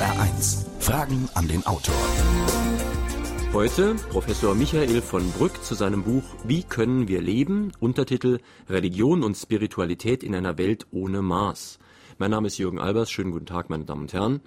SR1. Fragen an den Autor. Heute Professor Michael von Brück zu seinem Buch Wie können wir leben? Untertitel Religion und Spiritualität in einer Welt ohne Maß. Mein Name ist Jürgen Albers. Schönen guten Tag, meine Damen und Herren.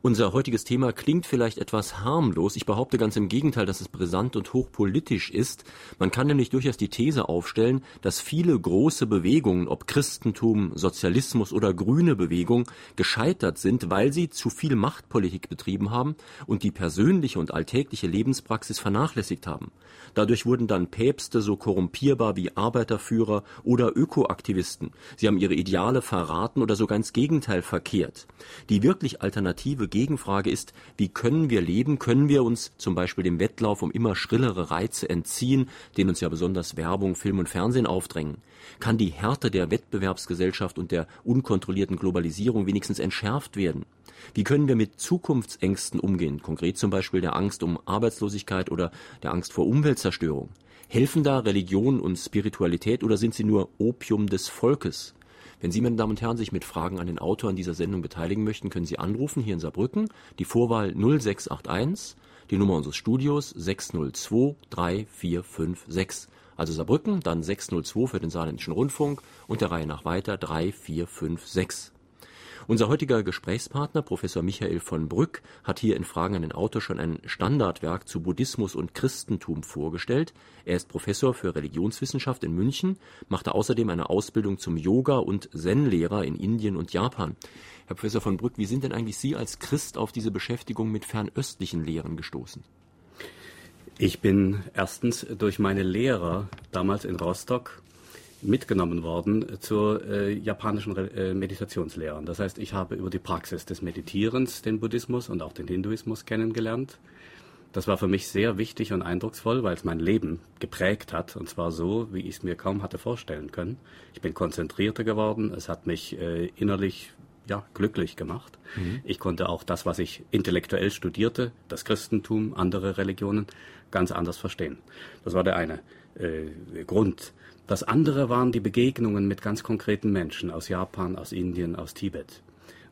Unser heutiges Thema klingt vielleicht etwas harmlos. Ich behaupte ganz im Gegenteil, dass es brisant und hochpolitisch ist. Man kann nämlich durchaus die These aufstellen, dass viele große Bewegungen, ob Christentum, Sozialismus oder grüne Bewegung, gescheitert sind, weil sie zu viel Machtpolitik betrieben haben und die persönliche und alltägliche Lebenspraxis vernachlässigt haben. Dadurch wurden dann Päpste so korrumpierbar wie Arbeiterführer oder Ökoaktivisten. Sie haben ihre Ideale verraten oder sogar ins Gegenteil verkehrt. Die wirklich alternative Gegenfrage ist, wie können wir leben? Können wir uns zum Beispiel dem Wettlauf um immer schrillere Reize entziehen, den uns ja besonders Werbung, Film und Fernsehen aufdrängen? Kann die Härte der Wettbewerbsgesellschaft und der unkontrollierten Globalisierung wenigstens entschärft werden? Wie können wir mit Zukunftsängsten umgehen, konkret zum Beispiel der Angst um Arbeitslosigkeit oder der Angst vor Umweltzerstörung? Helfen da Religion und Spiritualität oder sind sie nur Opium des Volkes? Wenn Sie, meine Damen und Herren, sich mit Fragen an den Autor an dieser Sendung beteiligen möchten, können Sie anrufen hier in Saarbrücken, die Vorwahl 0681, die Nummer unseres Studios 602 3456. Also Saarbrücken, dann 602 für den Saarländischen Rundfunk und der Reihe nach weiter 3456. Unser heutiger Gesprächspartner, Professor Michael von Brück, hat hier in Fragen an den Autor schon ein Standardwerk zu Buddhismus und Christentum vorgestellt. Er ist Professor für Religionswissenschaft in München, machte außerdem eine Ausbildung zum Yoga- und Zen-Lehrer in Indien und Japan. Herr Professor von Brück, wie sind denn eigentlich Sie als Christ auf diese Beschäftigung mit fernöstlichen Lehren gestoßen? Ich bin erstens durch meine Lehrer damals in Rostock mitgenommen worden zur äh, japanischen äh, Meditationslehrern. Das heißt, ich habe über die Praxis des Meditierens den Buddhismus und auch den Hinduismus kennengelernt. Das war für mich sehr wichtig und eindrucksvoll, weil es mein Leben geprägt hat, und zwar so, wie ich es mir kaum hatte vorstellen können. Ich bin konzentrierter geworden, es hat mich äh, innerlich ja, glücklich gemacht. Mhm. Ich konnte auch das, was ich intellektuell studierte, das Christentum, andere Religionen, ganz anders verstehen. Das war der eine äh, Grund. Das andere waren die Begegnungen mit ganz konkreten Menschen aus Japan, aus Indien, aus Tibet.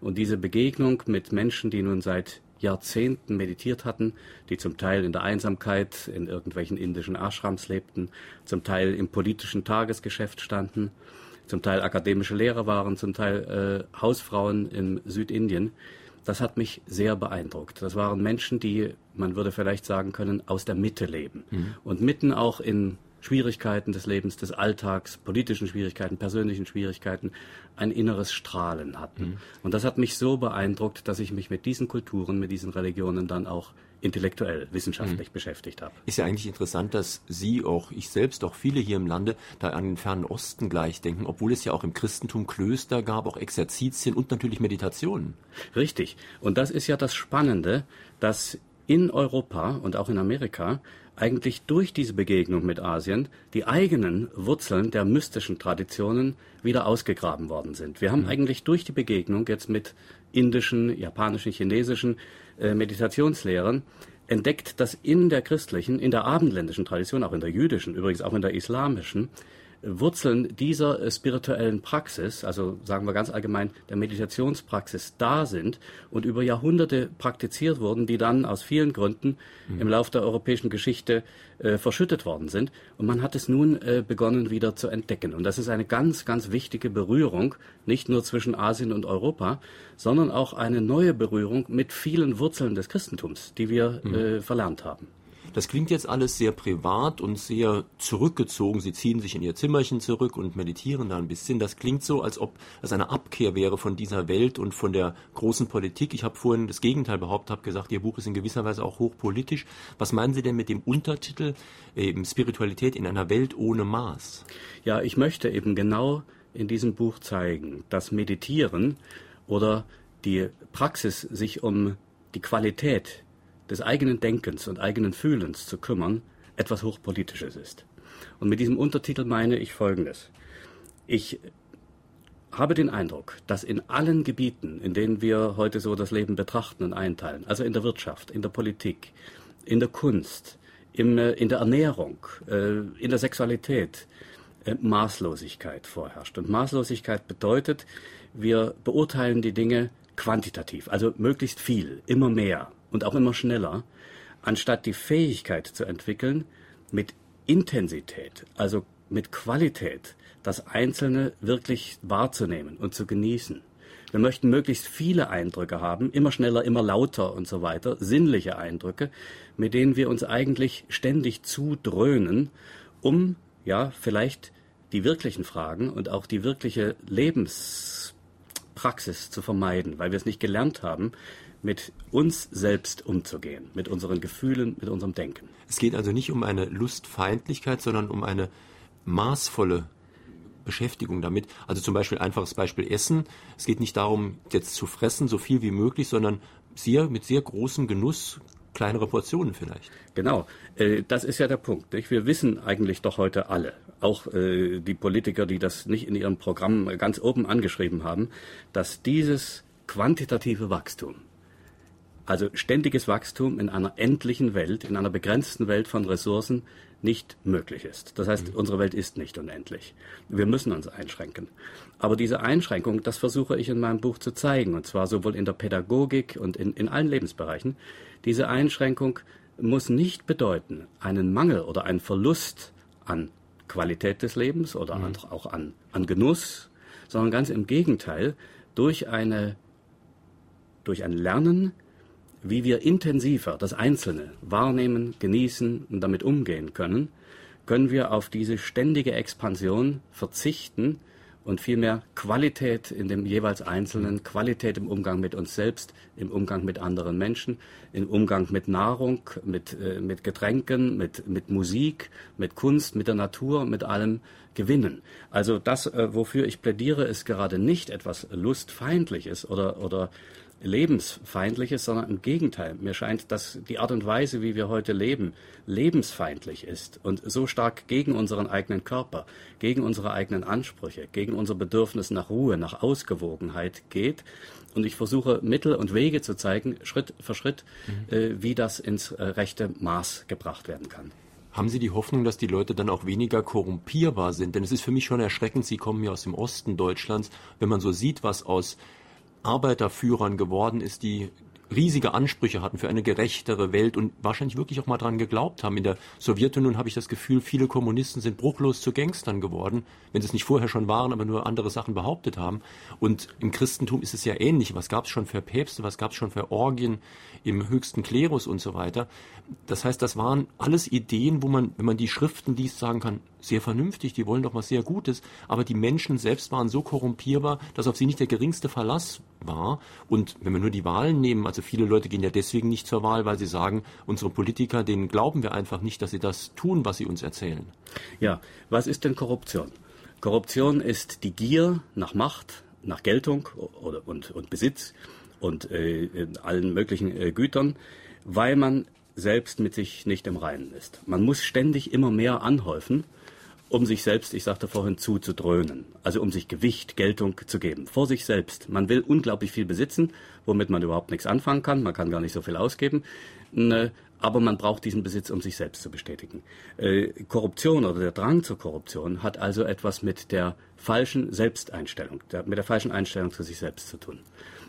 Und diese Begegnung mit Menschen, die nun seit Jahrzehnten meditiert hatten, die zum Teil in der Einsamkeit in irgendwelchen indischen Ashrams lebten, zum Teil im politischen Tagesgeschäft standen, zum Teil akademische Lehrer waren, zum Teil äh, Hausfrauen in Südindien. Das hat mich sehr beeindruckt. Das waren Menschen, die, man würde vielleicht sagen können, aus der Mitte leben mhm. und mitten auch in Schwierigkeiten des Lebens, des Alltags, politischen Schwierigkeiten, persönlichen Schwierigkeiten, ein inneres Strahlen hatten. Mhm. Und das hat mich so beeindruckt, dass ich mich mit diesen Kulturen, mit diesen Religionen dann auch intellektuell, wissenschaftlich mhm. beschäftigt habe. Ist ja eigentlich interessant, dass Sie, auch ich selbst, auch viele hier im Lande, da an den fernen Osten gleich denken, obwohl es ja auch im Christentum Klöster gab, auch Exerzitien und natürlich Meditationen. Richtig. Und das ist ja das Spannende, dass in Europa und auch in Amerika eigentlich durch diese Begegnung mit Asien die eigenen Wurzeln der mystischen Traditionen wieder ausgegraben worden sind. Wir haben mhm. eigentlich durch die Begegnung jetzt mit indischen, japanischen, chinesischen äh, Meditationslehrern entdeckt, dass in der christlichen, in der abendländischen Tradition, auch in der jüdischen, übrigens auch in der islamischen, Wurzeln dieser äh, spirituellen Praxis, also sagen wir ganz allgemein der Meditationspraxis, da sind und über Jahrhunderte praktiziert wurden, die dann aus vielen Gründen mhm. im Laufe der europäischen Geschichte äh, verschüttet worden sind. Und man hat es nun äh, begonnen wieder zu entdecken. Und das ist eine ganz, ganz wichtige Berührung, nicht nur zwischen Asien und Europa, sondern auch eine neue Berührung mit vielen Wurzeln des Christentums, die wir mhm. äh, verlernt haben. Das klingt jetzt alles sehr privat und sehr zurückgezogen. Sie ziehen sich in ihr Zimmerchen zurück und meditieren da ein bisschen. Das klingt so, als ob es eine Abkehr wäre von dieser Welt und von der großen Politik. Ich habe vorhin das Gegenteil behauptet, habe gesagt, Ihr Buch ist in gewisser Weise auch hochpolitisch. Was meinen Sie denn mit dem Untertitel eben Spiritualität in einer Welt ohne Maß? Ja, ich möchte eben genau in diesem Buch zeigen, dass Meditieren oder die Praxis, sich um die Qualität des eigenen Denkens und eigenen Fühlens zu kümmern, etwas Hochpolitisches ist. Und mit diesem Untertitel meine ich Folgendes. Ich habe den Eindruck, dass in allen Gebieten, in denen wir heute so das Leben betrachten und einteilen, also in der Wirtschaft, in der Politik, in der Kunst, im, äh, in der Ernährung, äh, in der Sexualität, äh, Maßlosigkeit vorherrscht. Und Maßlosigkeit bedeutet, wir beurteilen die Dinge quantitativ, also möglichst viel, immer mehr und auch immer schneller, anstatt die Fähigkeit zu entwickeln, mit Intensität, also mit Qualität, das Einzelne wirklich wahrzunehmen und zu genießen. Wir möchten möglichst viele Eindrücke haben, immer schneller, immer lauter und so weiter, sinnliche Eindrücke, mit denen wir uns eigentlich ständig zudröhnen, um ja vielleicht die wirklichen Fragen und auch die wirkliche Lebenspraxis zu vermeiden, weil wir es nicht gelernt haben, mit uns selbst umzugehen, mit unseren Gefühlen, mit unserem Denken. Es geht also nicht um eine Lustfeindlichkeit, sondern um eine maßvolle Beschäftigung damit. Also zum Beispiel einfaches Beispiel Essen. Es geht nicht darum, jetzt zu fressen, so viel wie möglich, sondern sehr, mit sehr großem Genuss kleinere Portionen vielleicht. Genau, äh, das ist ja der Punkt. Wir wissen eigentlich doch heute alle, auch äh, die Politiker, die das nicht in ihrem Programm ganz oben angeschrieben haben, dass dieses quantitative Wachstum, also ständiges Wachstum in einer endlichen Welt, in einer begrenzten Welt von Ressourcen, nicht möglich ist. Das heißt, mhm. unsere Welt ist nicht unendlich. Wir müssen uns einschränken. Aber diese Einschränkung, das versuche ich in meinem Buch zu zeigen, und zwar sowohl in der Pädagogik und in, in allen Lebensbereichen. Diese Einschränkung muss nicht bedeuten, einen Mangel oder einen Verlust an Qualität des Lebens oder mhm. auch an, an Genuss, sondern ganz im Gegenteil, durch eine, durch ein Lernen wie wir intensiver das Einzelne wahrnehmen, genießen und damit umgehen können, können wir auf diese ständige Expansion verzichten und vielmehr Qualität in dem jeweils Einzelnen, Qualität im Umgang mit uns selbst, im Umgang mit anderen Menschen, im Umgang mit Nahrung, mit, äh, mit Getränken, mit, mit Musik, mit Kunst, mit der Natur, mit allem gewinnen. Also das, äh, wofür ich plädiere, ist gerade nicht etwas Lustfeindliches oder, oder lebensfeindliches, sondern im Gegenteil. Mir scheint, dass die Art und Weise, wie wir heute leben, lebensfeindlich ist und so stark gegen unseren eigenen Körper, gegen unsere eigenen Ansprüche, gegen unser Bedürfnis nach Ruhe, nach Ausgewogenheit geht. Und ich versuche Mittel und Wege zu zeigen, Schritt für Schritt, mhm. äh, wie das ins äh, rechte Maß gebracht werden kann. Haben Sie die Hoffnung, dass die Leute dann auch weniger korrumpierbar sind? Denn es ist für mich schon erschreckend, Sie kommen ja aus dem Osten Deutschlands, wenn man so sieht, was aus Arbeiterführern geworden ist, die riesige Ansprüche hatten für eine gerechtere Welt und wahrscheinlich wirklich auch mal dran geglaubt haben. In der Sowjetunion habe ich das Gefühl, viele Kommunisten sind bruchlos zu Gangstern geworden, wenn sie es nicht vorher schon waren, aber nur andere Sachen behauptet haben. Und im Christentum ist es ja ähnlich. Was gab es schon für Päpste, was gab es schon für Orgien im höchsten Klerus und so weiter. Das heißt, das waren alles Ideen, wo man, wenn man die Schriften liest, sagen kann, sehr vernünftig, die wollen doch was sehr Gutes, aber die Menschen selbst waren so korrumpierbar, dass auf sie nicht der geringste Verlass war. Und wenn wir nur die Wahlen nehmen, also viele Leute gehen ja deswegen nicht zur Wahl, weil sie sagen, unsere Politiker, denen glauben wir einfach nicht, dass sie das tun, was sie uns erzählen. Ja, was ist denn Korruption? Korruption ist die Gier nach Macht, nach Geltung oder, und, und Besitz und äh, allen möglichen äh, Gütern, weil man selbst mit sich nicht im Reinen ist. Man muss ständig immer mehr anhäufen, um sich selbst, ich sagte vorhin, zuzudröhnen. Also um sich Gewicht, Geltung zu geben. Vor sich selbst. Man will unglaublich viel besitzen, womit man überhaupt nichts anfangen kann. Man kann gar nicht so viel ausgeben. Äh, aber man braucht diesen Besitz, um sich selbst zu bestätigen. Äh, Korruption oder der Drang zur Korruption hat also etwas mit der falschen Selbsteinstellung, mit der falschen Einstellung zu sich selbst zu tun.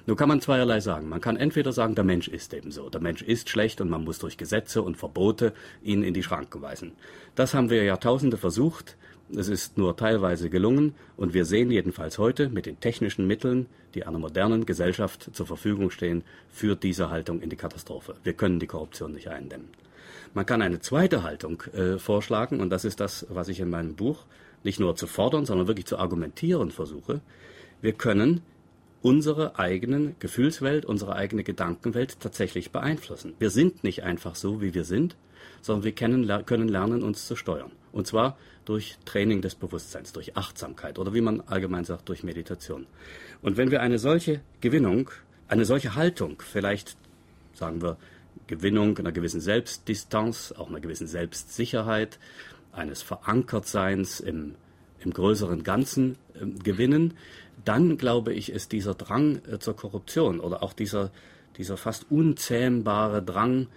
Nun kann man zweierlei sagen. Man kann entweder sagen, der Mensch ist eben so. Der Mensch ist schlecht und man muss durch Gesetze und Verbote ihn in die Schranken weisen. Das haben wir Jahrtausende versucht. Es ist nur teilweise gelungen und wir sehen jedenfalls heute mit den technischen Mitteln, die einer modernen Gesellschaft zur Verfügung stehen, führt diese Haltung in die Katastrophe. Wir können die Korruption nicht eindämmen. Man kann eine zweite Haltung äh, vorschlagen und das ist das, was ich in meinem Buch nicht nur zu fordern, sondern wirklich zu argumentieren versuche. Wir können unsere eigene Gefühlswelt, unsere eigene Gedankenwelt tatsächlich beeinflussen. Wir sind nicht einfach so, wie wir sind, sondern wir können, können lernen, uns zu steuern. Und zwar durch Training des Bewusstseins, durch Achtsamkeit oder wie man allgemein sagt, durch Meditation. Und wenn wir eine solche Gewinnung, eine solche Haltung, vielleicht sagen wir Gewinnung einer gewissen Selbstdistanz, auch einer gewissen Selbstsicherheit, eines Verankertseins im, im größeren Ganzen äh, gewinnen, dann glaube ich, ist dieser Drang äh, zur Korruption oder auch dieser, dieser fast unzähmbare Drang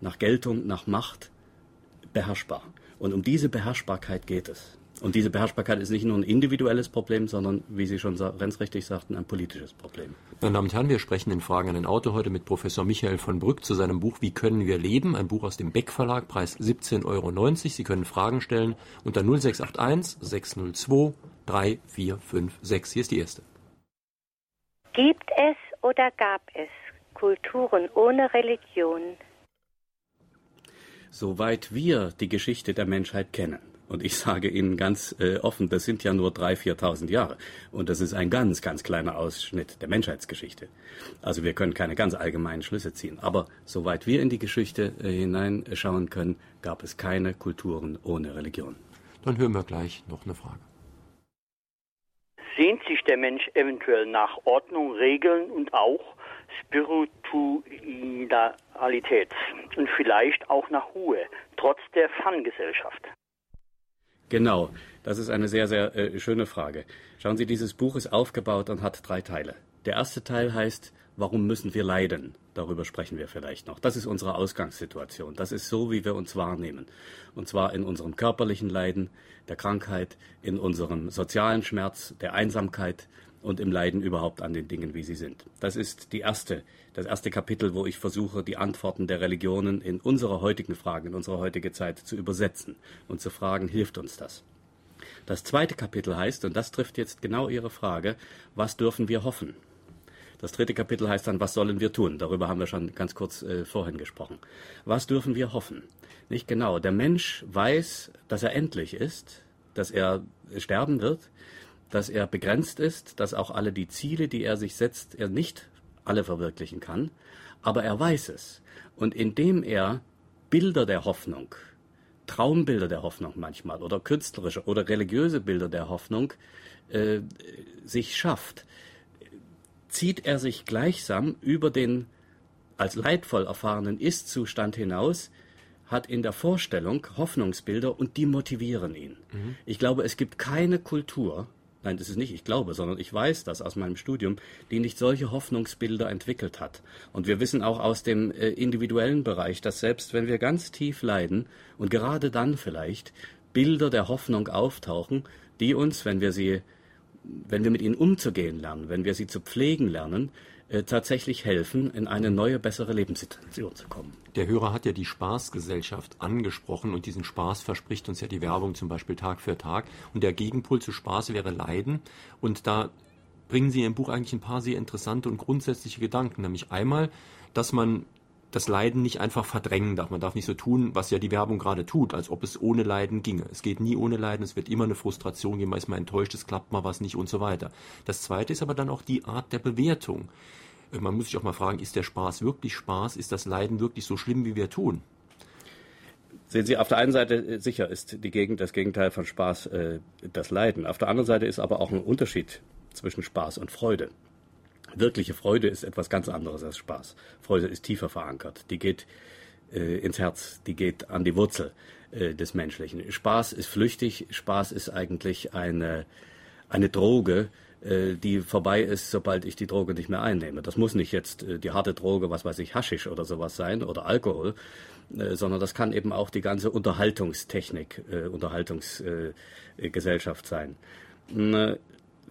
nach Geltung, nach Macht beherrschbar. Und um diese Beherrschbarkeit geht es. Und diese Beherrschbarkeit ist nicht nur ein individuelles Problem, sondern, wie Sie schon ganz richtig sagten, ein politisches Problem. Meine Damen und Herren, wir sprechen in Fragen an den Auto heute mit Professor Michael von Brück zu seinem Buch Wie können wir leben? Ein Buch aus dem Beck Verlag, Preis 17,90 Euro. Sie können Fragen stellen unter 0681 602 3456. Hier ist die erste. Gibt es oder gab es Kulturen ohne Religion? Soweit wir die Geschichte der Menschheit kennen, und ich sage Ihnen ganz äh, offen, das sind ja nur 3.000, 4.000 Jahre. Und das ist ein ganz, ganz kleiner Ausschnitt der Menschheitsgeschichte. Also wir können keine ganz allgemeinen Schlüsse ziehen. Aber soweit wir in die Geschichte äh, hineinschauen können, gab es keine Kulturen ohne Religion. Dann hören wir gleich noch eine Frage. Sehnt sich der Mensch eventuell nach Ordnung, Regeln und auch Spiritualität und vielleicht auch nach Ruhe, trotz der Fun-Gesellschaft? Genau, das ist eine sehr, sehr äh, schöne Frage. Schauen Sie, dieses Buch ist aufgebaut und hat drei Teile. Der erste Teil heißt, warum müssen wir leiden? Darüber sprechen wir vielleicht noch. Das ist unsere Ausgangssituation. Das ist so, wie wir uns wahrnehmen. Und zwar in unserem körperlichen Leiden, der Krankheit, in unserem sozialen Schmerz, der Einsamkeit und im Leiden überhaupt an den Dingen, wie sie sind. Das ist die erste, das erste Kapitel, wo ich versuche, die Antworten der Religionen in unsere heutigen Fragen, in unsere heutige Zeit zu übersetzen und zu fragen, hilft uns das? Das zweite Kapitel heißt, und das trifft jetzt genau Ihre Frage, was dürfen wir hoffen? Das dritte Kapitel heißt dann, was sollen wir tun? Darüber haben wir schon ganz kurz äh, vorhin gesprochen. Was dürfen wir hoffen? Nicht genau. Der Mensch weiß, dass er endlich ist, dass er sterben wird, dass er begrenzt ist, dass auch alle die Ziele, die er sich setzt, er nicht alle verwirklichen kann, aber er weiß es. Und indem er Bilder der Hoffnung, Traumbilder der Hoffnung manchmal oder künstlerische oder religiöse Bilder der Hoffnung äh, sich schafft, zieht er sich gleichsam über den als leidvoll erfahrenen Ist-Zustand hinaus, hat in der Vorstellung Hoffnungsbilder und die motivieren ihn. Mhm. Ich glaube, es gibt keine Kultur, nein, das ist nicht ich glaube, sondern ich weiß das aus meinem Studium, die nicht solche Hoffnungsbilder entwickelt hat. Und wir wissen auch aus dem äh, individuellen Bereich, dass selbst wenn wir ganz tief leiden und gerade dann vielleicht Bilder der Hoffnung auftauchen, die uns, wenn wir sie, wenn wir mit ihnen umzugehen lernen, wenn wir sie zu pflegen lernen, äh, tatsächlich helfen, in eine neue, bessere Lebenssituation zu kommen. Der Hörer hat ja die Spaßgesellschaft angesprochen und diesen Spaß verspricht uns ja die Werbung zum Beispiel Tag für Tag. Und der Gegenpol zu Spaß wäre Leiden. Und da bringen Sie im Buch eigentlich ein paar sehr interessante und grundsätzliche Gedanken. Nämlich einmal, dass man das Leiden nicht einfach verdrängen darf. Man darf nicht so tun, was ja die Werbung gerade tut, als ob es ohne Leiden ginge. Es geht nie ohne Leiden, es wird immer eine Frustration geben, man ist mal enttäuscht, es klappt mal was nicht und so weiter. Das zweite ist aber dann auch die Art der Bewertung. Äh, man muss sich auch mal fragen, ist der Spaß wirklich Spaß? Ist das Leiden wirklich so schlimm, wie wir tun? Sehen Sie, auf der einen Seite äh, sicher ist die Gegend, das Gegenteil von Spaß äh, das Leiden. Auf der anderen Seite ist aber auch ein Unterschied zwischen Spaß und Freude. Wirkliche Freude ist etwas ganz anderes als Spaß. Freude ist tiefer verankert. Die geht äh, ins Herz, die geht an die Wurzel äh, des Menschlichen. Spaß ist flüchtig. Spaß ist eigentlich eine, eine Droge, äh, die vorbei ist, sobald ich die Droge nicht mehr einnehme. Das muss nicht jetzt äh, die harte Droge, was weiß ich, Haschisch oder sowas sein oder Alkohol, äh, sondern das kann eben auch die ganze Unterhaltungstechnik, Unterhaltungsgesellschaft sein.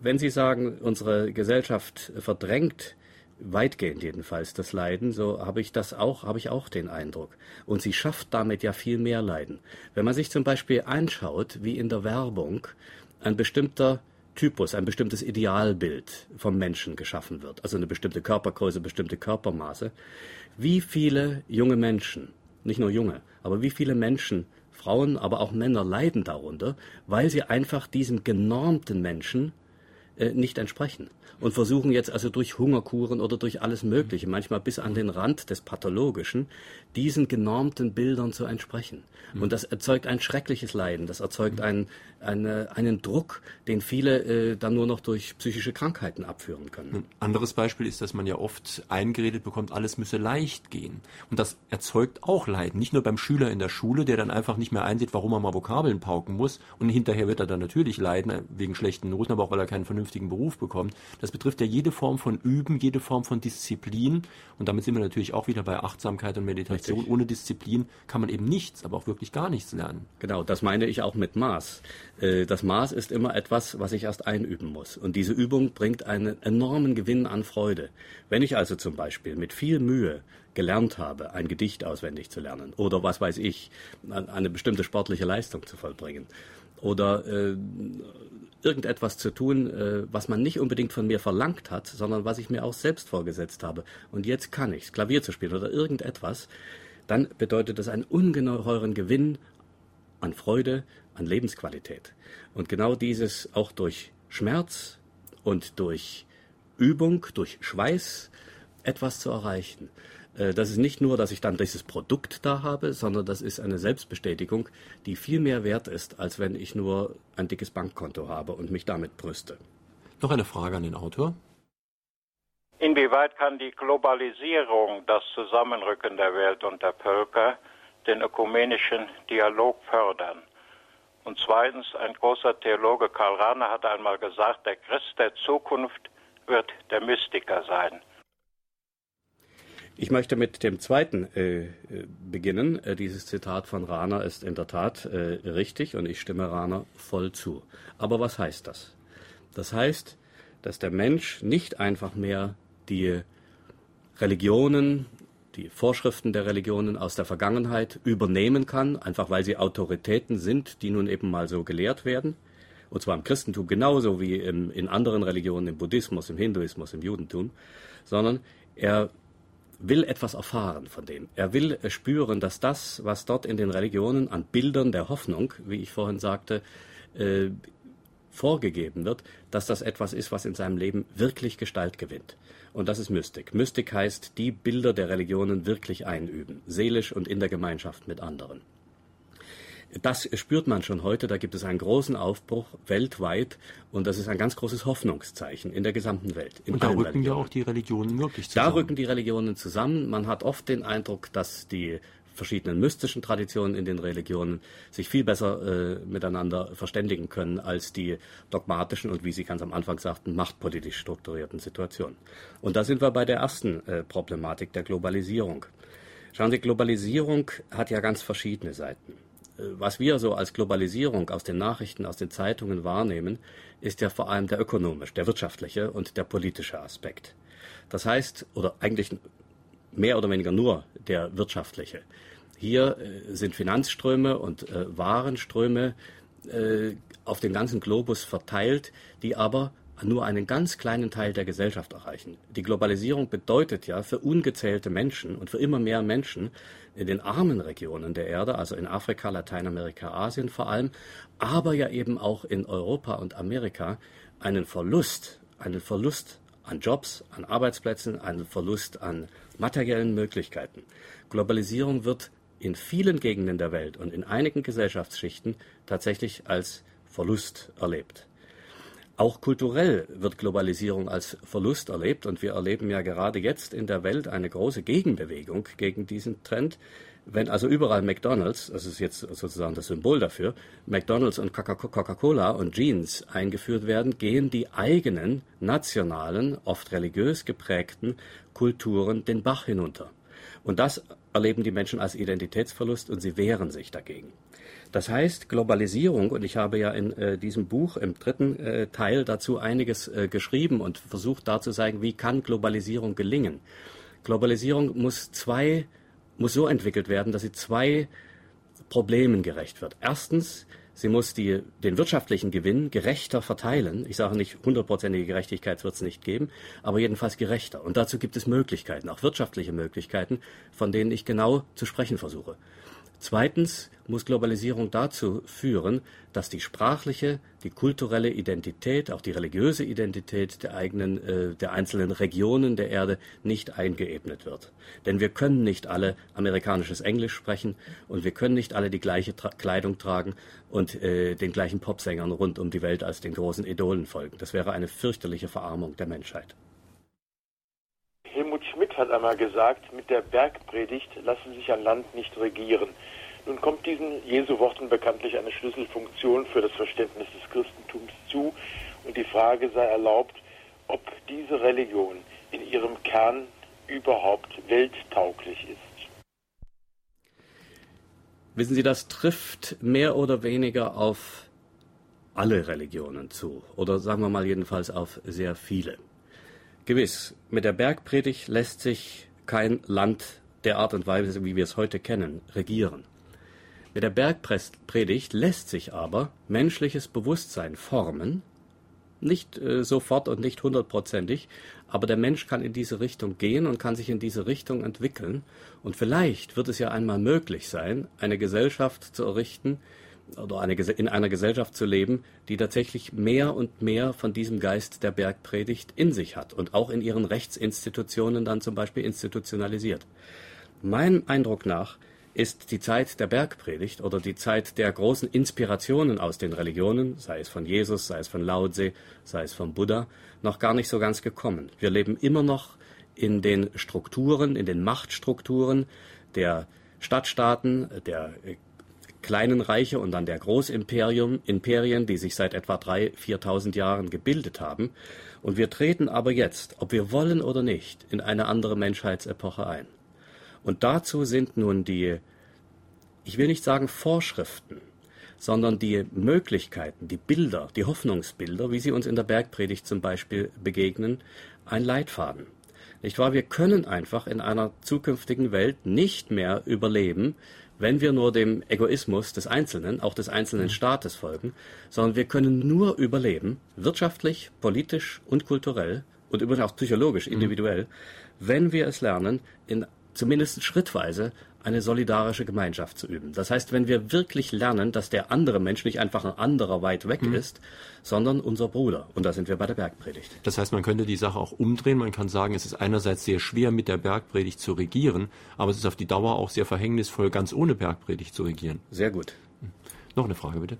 Wenn Sie sagen, unsere Gesellschaft verdrängt weitgehend jedenfalls das Leiden, so habe ich das auch, habe ich auch den Eindruck. Und sie schafft damit ja viel mehr Leiden. Wenn man sich zum Beispiel anschaut, wie in der Werbung ein bestimmter Typus, ein bestimmtes Idealbild vom Menschen geschaffen wird, also eine bestimmte Körpergröße, bestimmte Körpermaße, wie viele junge Menschen, nicht nur junge, aber wie viele Menschen, Frauen, aber auch Männer leiden darunter, weil sie einfach diesem genormten Menschen äh, nicht entsprechen und versuchen jetzt also durch Hungerkuren oder durch alles Mögliche, manchmal bis an den Rand des Pathologischen, diesen genormten Bildern zu entsprechen. Mhm. Und das erzeugt ein schreckliches Leiden, das erzeugt mhm. einen, eine, einen Druck, den viele äh, dann nur noch durch psychische Krankheiten abführen können. Ein anderes Beispiel ist, dass man ja oft eingeredet bekommt, alles müsse leicht gehen. Und das erzeugt auch Leiden. Nicht nur beim Schüler in der Schule, der dann einfach nicht mehr einsieht, warum er mal Vokabeln pauken muss. Und hinterher wird er dann natürlich leiden, wegen schlechten Noten, aber auch weil er keinen vernünftigen vernünftigen Beruf bekommt. Das betrifft ja jede Form von Üben, jede Form von Disziplin. Und damit sind wir natürlich auch wieder bei Achtsamkeit und Meditation. Richtig. Ohne Disziplin kann man eben nichts, aber auch wirklich gar nichts lernen. Genau, das meine ich auch mit Maß. Äh, das Maß ist immer etwas, was ich erst einüben muss. Und diese Übung bringt einen enormen Gewinn an Freude. Wenn ich also zum Beispiel mit viel Mühe gelernt habe, ein Gedicht auswendig zu lernen oder was weiß ich, eine bestimmte sportliche Leistung zu vollbringen oder äh, irgendetwas zu tun, äh, was man nicht unbedingt von mir verlangt hat, sondern was ich mir auch selbst vorgesetzt habe. Und jetzt kann ich Klavier zu spielen oder irgendetwas, dann bedeutet das einen ungeheuren Gewinn an Freude, an Lebensqualität. Und genau dieses auch durch Schmerz und durch Übung, durch Schweiß etwas zu erreichen. Äh, das ist nicht nur, dass ich dann dieses Produkt da habe, sondern das ist eine Selbstbestätigung, die viel mehr wert ist, als wenn ich nur ein dickes Bankkonto habe und mich damit brüste. Noch eine Frage an den Autor. Inwieweit kann die Globalisierung, das Zusammenrücken der Welt und der Völker, den ökumenischen Dialog fördern? Und zweitens, ein großer Theologe Karl Rahner hat einmal gesagt, der Christ der Zukunft wird der Mystiker sein. Ich möchte mit dem zweiten äh, beginnen. Äh, dieses Zitat von Rahner ist in der Tat äh, richtig und ich stimme Rahner voll zu. Aber was heißt das? Das heißt, dass der Mensch nicht einfach mehr die Religionen, die Vorschriften der Religionen aus der Vergangenheit übernehmen kann, einfach weil sie Autoritäten sind, die nun eben mal so gelehrt werden. Und zwar im Christentum genauso wie im, in anderen Religionen, im Buddhismus, im Hinduismus, im Judentum, sondern er will etwas erfahren von dem. Er will spüren, dass das, was dort in den Religionen an Bildern der Hoffnung, wie ich vorhin sagte, äh, vorgegeben wird, dass das etwas ist, was in seinem Leben wirklich Gestalt gewinnt. Und das ist Mystik. Mystik heißt, die Bilder der Religionen wirklich einüben, seelisch und in der Gemeinschaft mit anderen. Das spürt man schon heute. Da gibt es einen großen Aufbruch weltweit und das ist ein ganz großes Hoffnungszeichen in der gesamten Welt. und da rücken ja auch die Religionen wirklich zusammen. Da rücken die Religionen zusammen. Man hat oft den Eindruck, dass die verschiedenen mystischen Traditionen in den Religionen sich viel besser äh, miteinander verständigen können als die dogmatischen und wie Sie ganz am Anfang sagten, machtpolitisch strukturierten Situationen. Und da sind wir bei der ersten äh, Problematik der Globalisierung. Schauen Sie, Globalisierung hat ja ganz verschiedene Seiten was wir so als Globalisierung aus den Nachrichten, aus den Zeitungen wahrnehmen, ist ja vor allem der ökonomische, der wirtschaftliche und der politische Aspekt. Das heißt, oder eigentlich mehr oder weniger nur der wirtschaftliche. Hier äh, sind Finanzströme und äh, Warenströme äh, auf den ganzen Globus verteilt, die aber nur einen ganz kleinen Teil der Gesellschaft erreichen. Die Globalisierung bedeutet ja für ungezählte Menschen und für immer mehr Menschen in den armen Regionen der Erde, also in Afrika, Lateinamerika, Asien vor allem, aber ja eben auch in Europa und Amerika, einen Verlust, einen Verlust an Jobs, an Arbeitsplätzen, einen Verlust an materiellen Möglichkeiten. Globalisierung wird in vielen Gegenden der Welt und in einigen Gesellschaftsschichten tatsächlich als Verlust erlebt. Auch kulturell wird Globalisierung als Verlust erlebt und wir erleben ja gerade jetzt in der Welt eine große Gegenbewegung gegen diesen Trend. Wenn also überall McDonalds, das ist jetzt sozusagen das Symbol dafür, McDonalds und Coca-Cola und Jeans eingeführt werden, gehen die eigenen nationalen, oft religiös geprägten Kulturen den Bach hinunter. Und das erleben die Menschen als Identitätsverlust und sie wehren sich dagegen. Das heißt, Globalisierung, und ich habe ja in äh, diesem Buch im dritten äh, Teil dazu einiges äh, geschrieben und versucht darzuzeigen, wie kann Globalisierung gelingen. Globalisierung muss zwei, muss so entwickelt werden, dass sie zwei Problemen gerecht wird. Erstens, sie muss die, den wirtschaftlichen Gewinn gerechter verteilen. Ich sage nicht, hundertprozentige Gerechtigkeit wird es nicht geben, aber jedenfalls gerechter. Und dazu gibt es Möglichkeiten, auch wirtschaftliche Möglichkeiten, von denen ich genau zu sprechen versuche. Zweitens muss Globalisierung dazu führen, dass die sprachliche, die kulturelle Identität, auch die religiöse Identität der eigenen, äh, der einzelnen Regionen der Erde nicht eingeebnet wird. Denn wir können nicht alle amerikanisches Englisch sprechen und wir können nicht alle die gleiche Tra Kleidung tragen und äh, den gleichen Popsängern rund um die Welt als den großen Idolen folgen. Das wäre eine fürchterliche Verarmung der Menschheit. Hat einmal gesagt, mit der Bergpredigt lasse sich ein Land nicht regieren. Nun kommt diesen Jesu Worten bekanntlich eine Schlüsselfunktion für das Verständnis des Christentums zu. Und die Frage sei erlaubt, ob diese Religion in ihrem Kern überhaupt welttauglich ist. Wissen Sie, das trifft mehr oder weniger auf alle Religionen zu. Oder sagen wir mal jedenfalls auf sehr viele. Gewiss, mit der Bergpredigt lässt sich kein Land der Art und Weise, wie wir es heute kennen, regieren. Mit der Bergpredigt lässt sich aber menschliches Bewusstsein formen, nicht äh, sofort und nicht hundertprozentig, aber der Mensch kann in diese Richtung gehen und kann sich in diese Richtung entwickeln. Und vielleicht wird es ja einmal möglich sein, eine Gesellschaft zu errichten oder eine, in einer Gesellschaft zu leben, die tatsächlich mehr und mehr von diesem Geist der Bergpredigt in sich hat und auch in ihren Rechtsinstitutionen dann zum Beispiel institutionalisiert. Meinem Eindruck nach ist die Zeit der Bergpredigt oder die Zeit der großen Inspirationen aus den Religionen, sei es von Jesus, sei es von Lao sei es von Buddha, noch gar nicht so ganz gekommen. Wir leben immer noch in den Strukturen, in den Machtstrukturen der Stadtstaaten, der kleinen Reiche und dann der Großimperien, Imperien, die sich seit etwa 3.000, 4.000 Jahren gebildet haben. Und wir treten aber jetzt, ob wir wollen oder nicht, in eine andere Menschheitsepoche ein. Und dazu sind nun die, ich will nicht sagen Vorschriften, sondern die Möglichkeiten, die Bilder, die Hoffnungsbilder, wie sie uns in der Bergpredigt zum Beispiel begegnen, ein Leitfaden. Nicht wahr? Wir können einfach in einer zukünftigen Welt nicht mehr überleben, wenn wir nur dem Egoismus des Einzelnen, auch des einzelnen mhm. Staates folgen, sondern wir können nur überleben, wirtschaftlich, politisch und kulturell und übrigens auch psychologisch, mhm. individuell, wenn wir es lernen, in zumindest schrittweise eine solidarische Gemeinschaft zu üben. Das heißt, wenn wir wirklich lernen, dass der andere Mensch nicht einfach ein anderer weit weg mhm. ist, sondern unser Bruder. Und da sind wir bei der Bergpredigt. Das heißt, man könnte die Sache auch umdrehen. Man kann sagen, es ist einerseits sehr schwer, mit der Bergpredigt zu regieren, aber es ist auf die Dauer auch sehr verhängnisvoll, ganz ohne Bergpredigt zu regieren. Sehr gut. Noch eine Frage, bitte.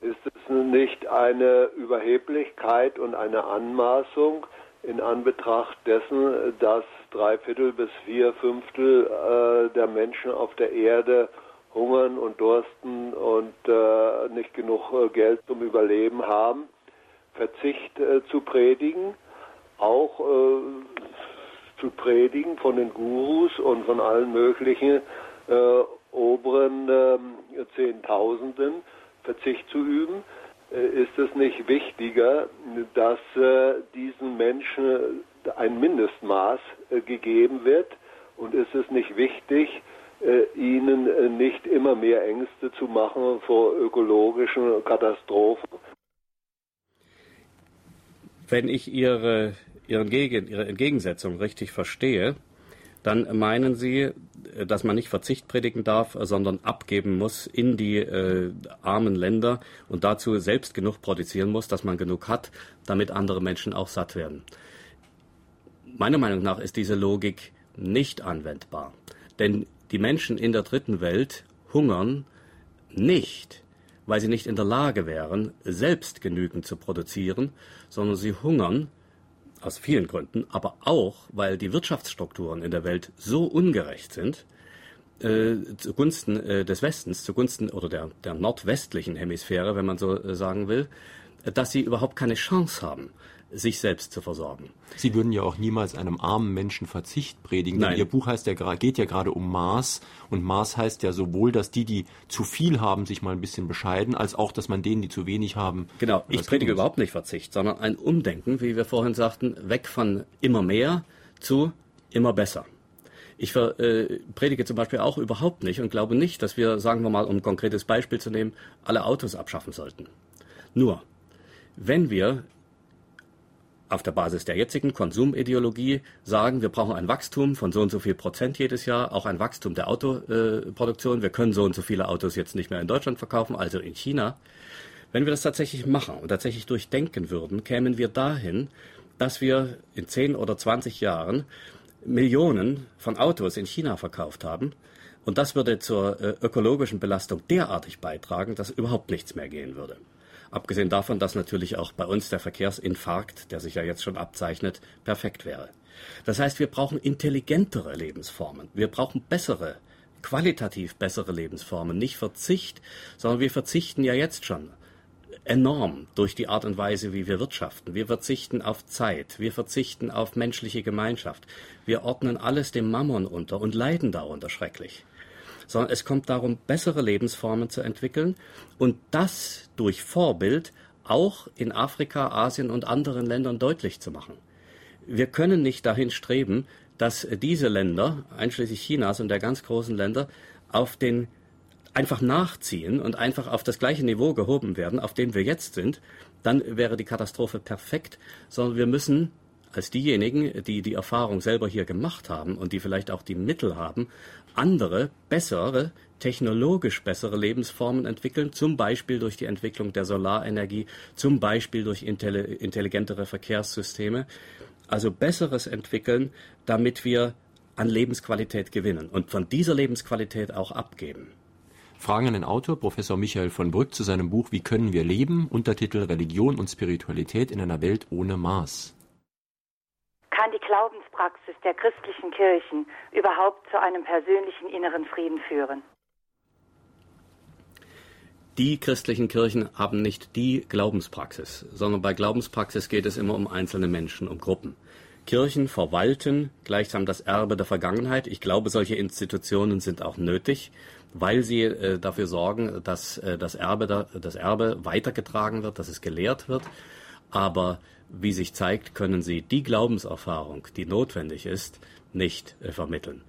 Ist es nicht eine Überheblichkeit und eine Anmaßung in Anbetracht dessen, dass drei Viertel bis vier Fünftel äh, der Menschen auf der Erde hungern und dursten und äh, nicht genug äh, Geld zum Überleben haben, Verzicht äh, zu predigen, auch äh, zu predigen von den Gurus und von allen möglichen äh, oberen ähm, Zehntausenden, Verzicht zu üben. Ist es nicht wichtiger, dass diesen Menschen ein Mindestmaß äh, gegeben wird und ist es nicht wichtig, äh, ihnen äh, nicht immer mehr Ängste zu machen vor ökologischen Katastrophen. Wenn ich Ihre, Ihren Gegen, Ihre Entgegensetzung richtig verstehe, dann meinen Sie, dass man nicht Verzicht predigen darf, sondern abgeben muss in die äh, armen Länder und dazu selbst genug produzieren muss, dass man genug hat, damit andere Menschen auch satt werden. Meiner Meinung nach ist diese Logik nicht anwendbar. Denn die Menschen in der dritten Welt hungern nicht, weil sie nicht in der Lage wären, selbst genügend zu produzieren, sondern sie hungern aus vielen Gründen, aber auch, weil die Wirtschaftsstrukturen in der Welt so ungerecht sind, äh, zugunsten äh, des Westens, zugunsten oder der, der nordwestlichen Hemisphäre, wenn man so äh, sagen will, dass sie überhaupt keine Chance haben, sich selbst zu versorgen. Sie würden ja auch niemals einem armen Menschen Verzicht predigen, denn Nein. Ihr Buch heißt ja, geht ja gerade um Maß und Maß heißt ja sowohl, dass die, die zu viel haben, sich mal ein bisschen bescheiden, als auch, dass man denen, die zu wenig haben. Genau, ich predige überhaupt nicht Verzicht, sondern ein Umdenken, wie wir vorhin sagten, weg von immer mehr zu immer besser. Ich äh, predige zum Beispiel auch überhaupt nicht und glaube nicht, dass wir, sagen wir mal, um ein konkretes Beispiel zu nehmen, alle Autos abschaffen sollten. Nur, wenn wir auf der Basis der jetzigen Konsumideologie sagen, wir brauchen ein Wachstum von so und so viel Prozent jedes Jahr, auch ein Wachstum der Autoproduktion. wir können so und so viele Autos jetzt nicht mehr in Deutschland verkaufen, also in China. Wenn wir das tatsächlich machen und tatsächlich durchdenken würden, kämen wir dahin, dass wir in 10 oder 20 Jahren Millionen von Autos in China verkauft haben. Und das würde zur äh, ökologischen Belastung derartig beitragen, dass überhaupt nichts mehr gehen würde. Abgesehen davon, dass natürlich auch bei uns der Verkehrsinfarkt, der sich ja jetzt schon abzeichnet, perfekt wäre. Das heißt, wir brauchen intelligentere Lebensformen. Wir brauchen bessere, qualitativ bessere Lebensformen. Nicht Verzicht, sondern wir verzichten ja jetzt schon enorm durch die Art und Weise, wie wir wirtschaften. Wir verzichten auf Zeit, wir verzichten auf menschliche Gemeinschaft. Wir ordnen alles dem Mammon unter und leiden darunter schrecklich. Sondern es kommt darum, bessere Lebensformen zu entwickeln und das durch Vorbild auch in Afrika, Asien und anderen Ländern deutlich zu machen. Wir können nicht dahin streben, dass diese Länder, einschließlich Chinas und der ganz großen Länder, auf den einfach nachziehen und einfach auf das gleiche Niveau gehoben werden, auf dem wir jetzt sind, dann wäre die Katastrophe perfekt, sondern wir müssen als diejenigen, die die Erfahrung selber hier gemacht haben und die vielleicht auch die Mittel haben, andere, bessere, technologisch bessere Lebensformen entwickeln, zum Beispiel durch die Entwicklung der Solarenergie, zum Beispiel durch intelligentere Verkehrssysteme, also Besseres entwickeln, damit wir an Lebensqualität gewinnen und von dieser Lebensqualität auch abgeben. Fragen an den Autor, Professor Michael von Brück, zu seinem Buch Wie können wir leben? Untertitel Religion und Spiritualität in einer Welt ohne Maß. Die Glaubenspraxis der christlichen Kirchen überhaupt zu einem persönlichen inneren Frieden führen? Die christlichen Kirchen haben nicht die Glaubenspraxis, sondern bei Glaubenspraxis geht es immer um einzelne Menschen, um Gruppen. Kirchen verwalten gleichsam das Erbe der Vergangenheit. Ich glaube, solche Institutionen sind auch nötig weil sie äh, dafür sorgen, dass äh, das, Erbe da, das Erbe weitergetragen wird, dass es gelehrt wird. Aber wie sich zeigt, können sie die Glaubenserfahrung, die notwendig ist, nicht äh, vermitteln.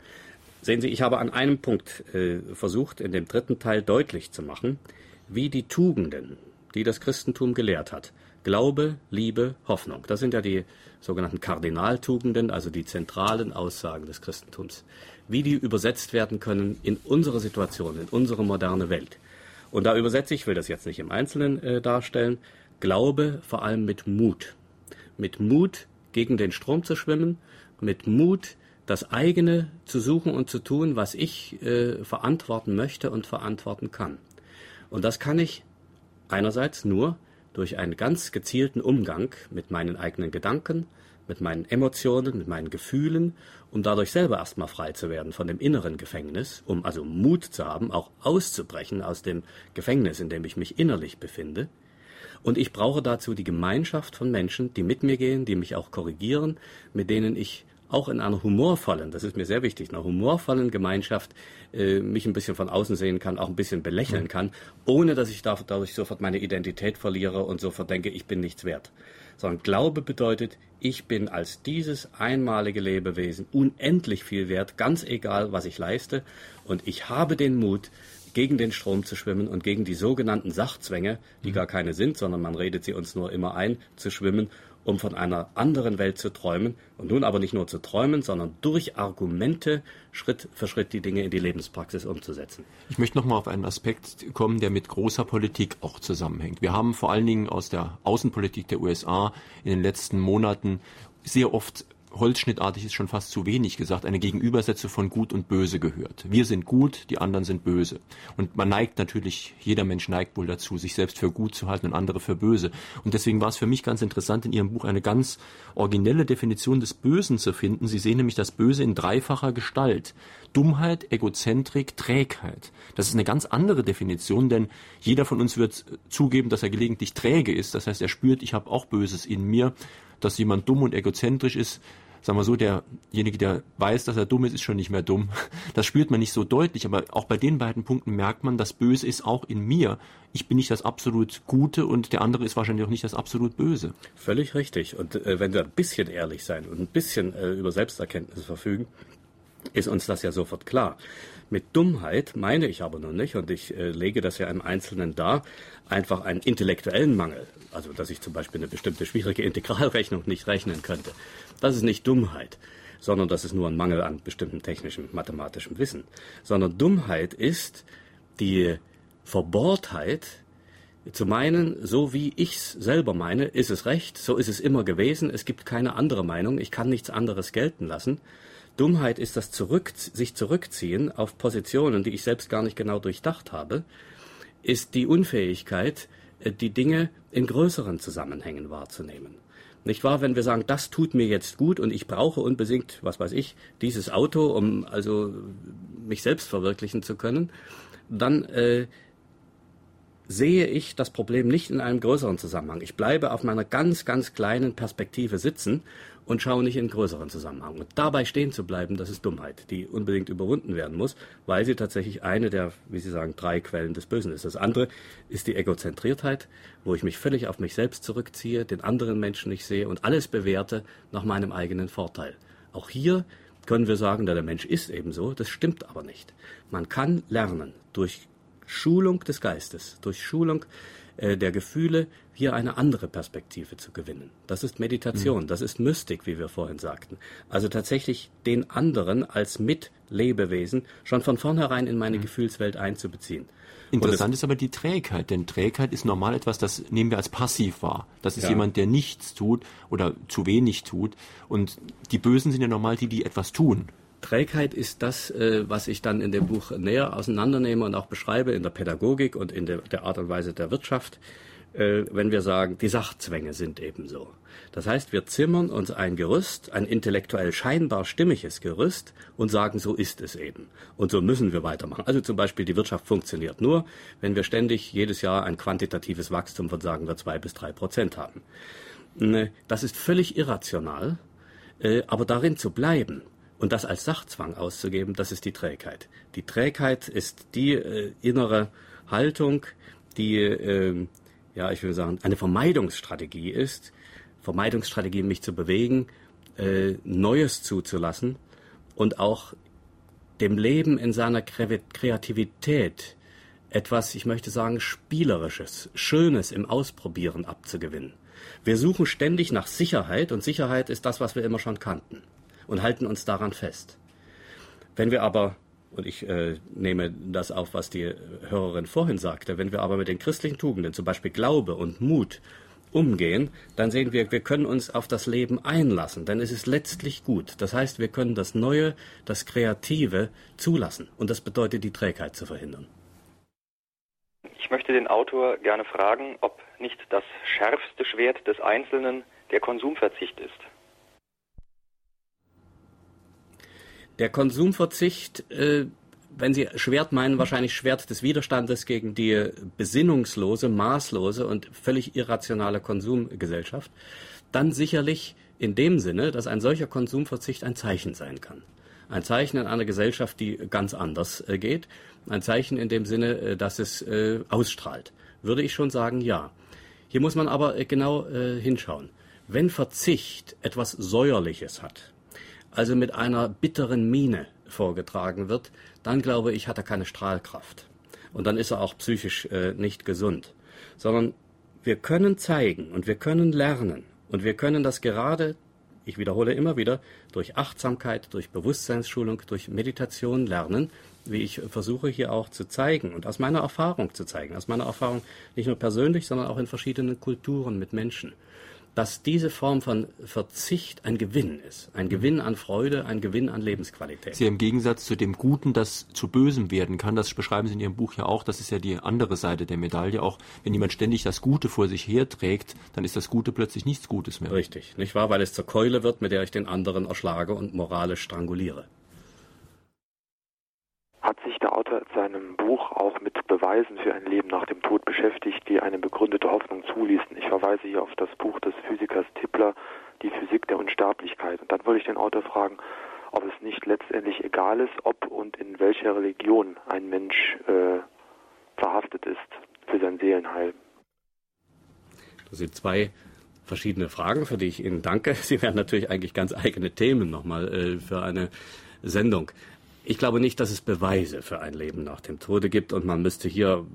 Sehen Sie, ich habe an einem Punkt äh, versucht, in dem dritten Teil deutlich zu machen, wie die Tugenden, die das Christentum gelehrt hat, Glaube, Liebe, Hoffnung, das sind ja die sogenannten Kardinaltugenden, also die zentralen Aussagen des Christentums, wie die übersetzt werden können in unsere Situation, in unsere moderne Welt. Und da übersetze ich, will das jetzt nicht im Einzelnen äh, darstellen, Glaube vor allem mit Mut. Mit Mut gegen den Strom zu schwimmen, mit Mut das eigene zu suchen und zu tun, was ich äh, verantworten möchte und verantworten kann. Und das kann ich einerseits nur durch einen ganz gezielten Umgang mit meinen eigenen Gedanken, mit meinen Emotionen, mit meinen Gefühlen, um dadurch selber erstmal frei zu werden von dem inneren Gefängnis, um also Mut zu haben, auch auszubrechen aus dem Gefängnis, in dem ich mich innerlich befinde. Und ich brauche dazu die Gemeinschaft von Menschen, die mit mir gehen, die mich auch korrigieren, mit denen ich auch in einer humorvollen, das ist mir sehr wichtig, einer humorvollen Gemeinschaft äh, mich ein bisschen von außen sehen kann, auch ein bisschen belächeln kann, ohne dass ich dadurch sofort meine Identität verliere und sofort denke, ich bin nichts wert. Sondern Glaube bedeutet, ich bin als dieses einmalige Lebewesen unendlich viel wert, ganz egal, was ich leiste, und ich habe den Mut, gegen den Strom zu schwimmen und gegen die sogenannten Sachzwänge, die mhm. gar keine sind, sondern man redet sie uns nur immer ein, zu schwimmen um von einer anderen Welt zu träumen und nun aber nicht nur zu träumen, sondern durch Argumente Schritt für Schritt die Dinge in die Lebenspraxis umzusetzen. Ich möchte nochmal auf einen Aspekt kommen, der mit großer Politik auch zusammenhängt. Wir haben vor allen Dingen aus der Außenpolitik der USA in den letzten Monaten sehr oft holzschnittartig ist schon fast zu wenig gesagt, eine Gegenübersetzung von gut und böse gehört. Wir sind gut, die anderen sind böse. Und man neigt natürlich, jeder Mensch neigt wohl dazu, sich selbst für gut zu halten und andere für böse. Und deswegen war es für mich ganz interessant, in Ihrem Buch eine ganz originelle Definition des Bösen zu finden. Sie sehen nämlich das Böse in dreifacher Gestalt. Dummheit, Egozentrik, Trägheit. Das ist eine ganz andere Definition, denn jeder von uns wird zugeben, dass er gelegentlich träge ist. Das heißt, er spürt, ich habe auch Böses in mir. Dass jemand dumm und egozentrisch ist, sagen wir so, derjenige, der weiß, dass er dumm ist, ist schon nicht mehr dumm. Das spürt man nicht so deutlich, aber auch bei den beiden Punkten merkt man, das Böse ist auch in mir. Ich bin nicht das absolut Gute und der andere ist wahrscheinlich auch nicht das absolut Böse. Völlig richtig. Und äh, wenn wir ein bisschen ehrlich sein und ein bisschen äh, über Selbsterkenntnis verfügen, ist uns das ja sofort klar. Mit Dummheit meine ich aber noch nicht, und ich äh, lege das ja im Einzelnen dar, einfach einen intellektuellen Mangel. Also, dass ich zum Beispiel eine bestimmte schwierige Integralrechnung nicht rechnen könnte. Das ist nicht Dummheit, sondern das ist nur ein Mangel an bestimmtem technischem, mathematischem Wissen. Sondern Dummheit ist die Verbohrtheit, zu meinen, so wie ich's selber meine, ist es recht, so ist es immer gewesen, es gibt keine andere Meinung, ich kann nichts anderes gelten lassen. Dummheit ist das Zurück, sich zurückziehen auf Positionen, die ich selbst gar nicht genau durchdacht habe, ist die Unfähigkeit, äh, die Dinge in größeren Zusammenhängen wahrzunehmen. Nicht wahr, wenn wir sagen, das tut mir jetzt gut und ich brauche unbedingt, was weiß ich, dieses Auto, um also mich selbst verwirklichen zu können, dann äh, sehe ich das Problem nicht in einem größeren Zusammenhang. Ich bleibe auf meiner ganz, ganz kleinen Perspektive sitzen und schaue nicht in größeren Zusammenhang. Und dabei stehen zu bleiben, das ist Dummheit, die unbedingt überwunden werden muss, weil sie tatsächlich eine der, wie Sie sagen, drei Quellen des Bösen ist. Das andere ist die Egozentriertheit, wo ich mich völlig auf mich selbst zurückziehe, den anderen Menschen nicht sehe und alles bewerte nach meinem eigenen Vorteil. Auch hier können wir sagen, der Mensch ist ebenso, das stimmt aber nicht. Man kann lernen durch Schulung des Geistes, durch Schulung äh, der Gefühle, hier eine andere Perspektive zu gewinnen. Das ist Meditation, mhm. das ist Mystik, wie wir vorhin sagten. Also tatsächlich den anderen als Mitlebewesen schon von vornherein in meine mhm. Gefühlswelt einzubeziehen. Interessant ist aber die Trägheit, denn Trägheit ist normal etwas, das nehmen wir als passiv wahr. Das ist ja. jemand, der nichts tut oder zu wenig tut. Und die Bösen sind ja normal die, die etwas tun. Trägheit ist das, äh, was ich dann in dem Buch näher auseinandernehme und auch beschreibe in der Pädagogik und in der, der Art und Weise der Wirtschaft, äh, wenn wir sagen, die Sachzwänge sind ebenso. Das heißt, wir zimmern uns ein Gerüst, ein intellektuell scheinbar stimmiges Gerüst und sagen, so ist es eben. Und so müssen wir weitermachen. Also zum Beispiel, die Wirtschaft funktioniert nur, wenn wir ständig jedes Jahr ein quantitatives Wachstum von, sagen wir, zwei bis drei Prozent haben. Ne, das ist völlig irrational, äh, aber darin zu bleiben, und das als Sachzwang auszugeben, das ist die Trägheit. Die Trägheit ist die äh, innere Haltung, die, äh, ja, ich würde sagen, eine Vermeidungsstrategie ist. Vermeidungsstrategie, mich zu bewegen, äh, Neues zuzulassen und auch dem Leben in seiner Kreativität etwas, ich möchte sagen, Spielerisches, Schönes im Ausprobieren abzugewinnen. Wir suchen ständig nach Sicherheit und Sicherheit ist das, was wir immer schon kannten und halten uns daran fest. Wenn wir aber, und ich äh, nehme das auf, was die Hörerin vorhin sagte, wenn wir aber mit den christlichen Tugenden, zum Beispiel Glaube und Mut, umgehen, dann sehen wir, wir können uns auf das Leben einlassen, denn es ist letztlich gut. Das heißt, wir können das Neue, das Kreative zulassen und das bedeutet, die Trägheit zu verhindern. Ich möchte den Autor gerne fragen, ob nicht das schärfste Schwert des Einzelnen der Konsumverzicht ist. Der Konsumverzicht, äh, wenn Sie Schwert meinen, wahrscheinlich Schwert des Widerstandes gegen die besinnungslose, maßlose und völlig irrationale Konsumgesellschaft, dann sicherlich in dem Sinne, dass ein solcher Konsumverzicht ein Zeichen sein kann. Ein Zeichen in einer Gesellschaft, die ganz anders äh, geht. Ein Zeichen in dem Sinne, äh, dass es äh, ausstrahlt. Würde ich schon sagen, ja. Hier muss man aber äh, genau äh, hinschauen. Wenn Verzicht etwas Säuerliches hat, also mit einer bitteren Miene vorgetragen wird, dann glaube ich, hat er keine Strahlkraft. Und dann ist er auch psychisch äh, nicht gesund. Sondern wir können zeigen und wir können lernen und wir können das gerade, ich wiederhole immer wieder, durch Achtsamkeit, durch Bewusstseinsschulung, durch Meditation lernen, wie ich versuche hier auch zu zeigen und aus meiner Erfahrung zu zeigen, aus meiner Erfahrung nicht nur persönlich, sondern auch in verschiedenen Kulturen mit Menschen dass diese Form von Verzicht ein Gewinn ist. Ein Gewinn an Freude, ein Gewinn an Lebensqualität. Sie im Gegensatz zu dem Guten, das zu Bösem werden kann, das beschreiben Sie in Ihrem Buch ja auch, das ist ja die andere Seite der Medaille. Auch wenn jemand ständig das Gute vor sich herträgt, dann ist das Gute plötzlich nichts Gutes mehr. Richtig, nicht wahr? Weil es zur Keule wird, mit der ich den anderen erschlage und moralisch stranguliere. Hat sich der Autor in seinem Buch auch mit Beweisen für ein Leben nach dem Tod beschäftigt, die eine begründete Hoffnung zuließen? Ich verweise hier auf das Buch des Physikers Tippler, Die Physik der Unsterblichkeit. Und dann würde ich den Autor fragen, ob es nicht letztendlich egal ist, ob und in welcher Religion ein Mensch äh, verhaftet ist für sein Seelenheil. Das sind zwei verschiedene Fragen, für die ich Ihnen danke. Sie wären natürlich eigentlich ganz eigene Themen nochmal äh, für eine Sendung. Ich glaube nicht, dass es Beweise für ein Leben nach dem Tode gibt und man müsste hier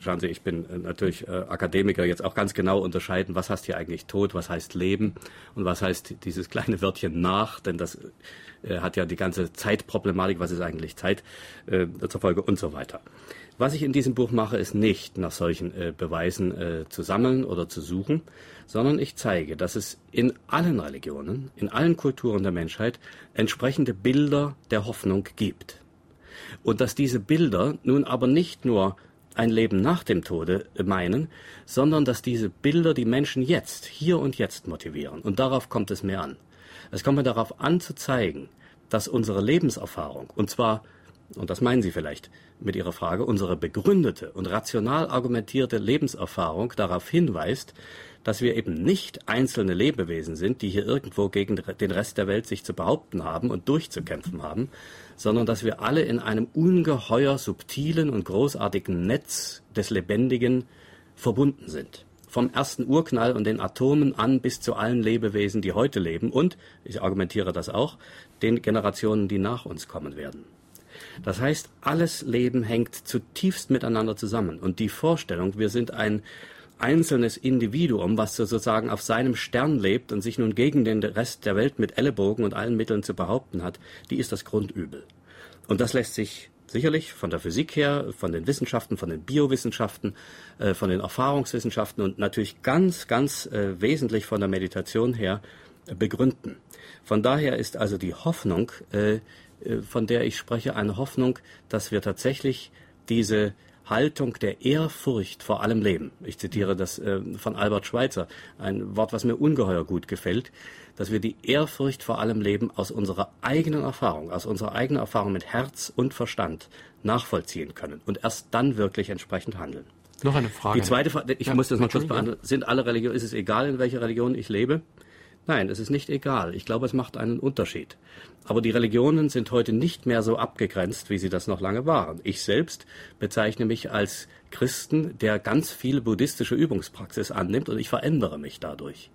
Schauen Sie, ich bin äh, natürlich äh, Akademiker, jetzt auch ganz genau unterscheiden, was heißt hier eigentlich Tod, was heißt Leben und was heißt dieses kleine Wörtchen nach, denn das äh, hat ja die ganze Zeitproblematik, was ist eigentlich Zeit äh, zur Folge und so weiter. Was ich in diesem Buch mache, ist nicht nach solchen äh, Beweisen äh, zu sammeln oder zu suchen, sondern ich zeige, dass es in allen Religionen, in allen Kulturen der Menschheit entsprechende Bilder der Hoffnung gibt. Und dass diese Bilder nun aber nicht nur ein Leben nach dem Tode meinen, sondern dass diese Bilder die Menschen jetzt, hier und jetzt motivieren. Und darauf kommt es mir an. Es kommt mir darauf an zu zeigen, dass unsere Lebenserfahrung, und zwar und das meinen Sie vielleicht mit Ihrer Frage, unsere begründete und rational argumentierte Lebenserfahrung darauf hinweist, dass wir eben nicht einzelne Lebewesen sind, die hier irgendwo gegen den Rest der Welt sich zu behaupten haben und durchzukämpfen haben, sondern dass wir alle in einem ungeheuer subtilen und großartigen Netz des Lebendigen verbunden sind. Vom ersten Urknall und den Atomen an bis zu allen Lebewesen, die heute leben und, ich argumentiere das auch, den Generationen, die nach uns kommen werden. Das heißt, alles Leben hängt zutiefst miteinander zusammen. Und die Vorstellung, wir sind ein einzelnes Individuum, was sozusagen auf seinem Stern lebt und sich nun gegen den Rest der Welt mit Ellenbogen und allen Mitteln zu behaupten hat, die ist das Grundübel. Und das lässt sich sicherlich von der Physik her, von den Wissenschaften, von den Biowissenschaften, äh, von den Erfahrungswissenschaften und natürlich ganz, ganz äh, wesentlich von der Meditation her äh, begründen. Von daher ist also die Hoffnung, von der ich spreche, eine Hoffnung, dass wir tatsächlich diese Haltung der Ehrfurcht vor allem Leben. Ich zitiere das äh, von Albert Schweitzer, ein Wort, was mir ungeheuer gut gefällt, dass wir die Ehrfurcht vor allem Leben aus unserer eigenen Erfahrung, aus unserer eigenen Erfahrung mit Herz und Verstand nachvollziehen können und erst dann wirklich entsprechend handeln. Noch eine Frage. Die zweite Frage, ich ja, muss das mal kurz beantworten. Sind alle Religionen, ist es egal, in welcher Religion ich lebe? Nein, es ist nicht egal. Ich glaube, es macht einen Unterschied. Aber die Religionen sind heute nicht mehr so abgegrenzt, wie sie das noch lange waren. Ich selbst bezeichne mich als Christen, der ganz viel buddhistische Übungspraxis annimmt und ich verändere mich dadurch.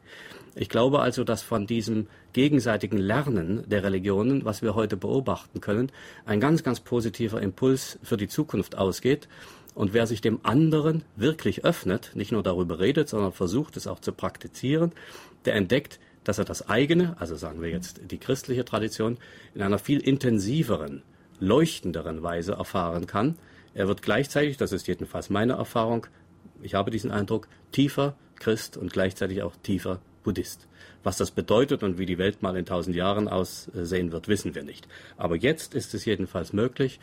Ich glaube also, dass von diesem gegenseitigen Lernen der Religionen, was wir heute beobachten können, ein ganz, ganz positiver Impuls für die Zukunft ausgeht. Und wer sich dem anderen wirklich öffnet, nicht nur darüber redet, sondern versucht es auch zu praktizieren, der entdeckt, dass er das eigene, also sagen wir jetzt die christliche Tradition, in einer viel intensiveren, leuchtenderen Weise erfahren kann. Er wird gleichzeitig, das ist jedenfalls meine Erfahrung, ich habe diesen Eindruck, tiefer Christ und gleichzeitig auch tiefer Buddhist. Was das bedeutet und wie die Welt mal in tausend Jahren aussehen wird, wissen wir nicht. Aber jetzt ist es jedenfalls möglich,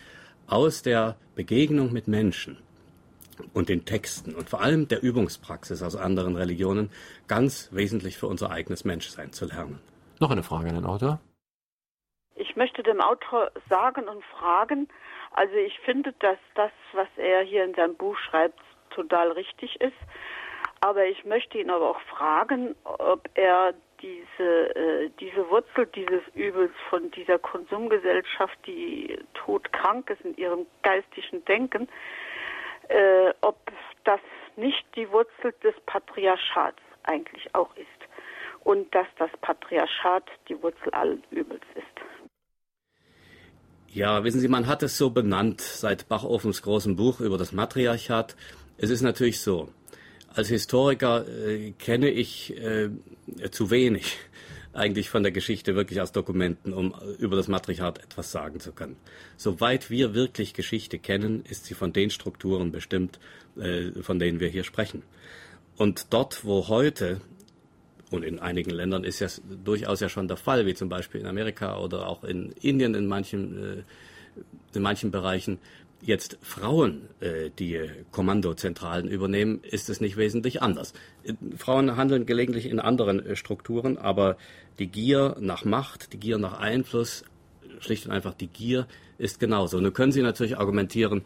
aus der Begegnung mit Menschen und den Texten und vor allem der Übungspraxis aus anderen Religionen ganz wesentlich für unser eigenes Menschsein zu lernen. Noch eine Frage an den Autor. Ich möchte dem Autor sagen und fragen, also ich finde, dass das, was er hier in seinem Buch schreibt, total richtig ist. Aber ich möchte ihn aber auch fragen, ob er diese, äh, diese Wurzel dieses Übels von dieser Konsumgesellschaft, die todkrank ist in ihrem geistigen Denken, äh, ob das nicht die Wurzel des Patriarchats eigentlich auch ist und dass das Patriarchat die Wurzel allen Übels ist. Ja, wissen Sie, man hat es so benannt seit Bachofens großem Buch über das Matriarchat. Es ist natürlich so, als Historiker äh, kenne ich äh, zu wenig eigentlich von der Geschichte wirklich aus Dokumenten, um über das Matriarchat etwas sagen zu können. Soweit wir wirklich Geschichte kennen, ist sie von den Strukturen bestimmt, äh, von denen wir hier sprechen. Und dort, wo heute und in einigen Ländern ist ja durchaus ja schon der Fall, wie zum Beispiel in Amerika oder auch in Indien in manchen, äh, in manchen Bereichen, jetzt Frauen äh, die Kommandozentralen übernehmen, ist es nicht wesentlich anders. Frauen handeln gelegentlich in anderen äh, Strukturen, aber die Gier nach Macht, die Gier nach Einfluss, schlicht und einfach die Gier ist genauso. Nun können Sie natürlich argumentieren,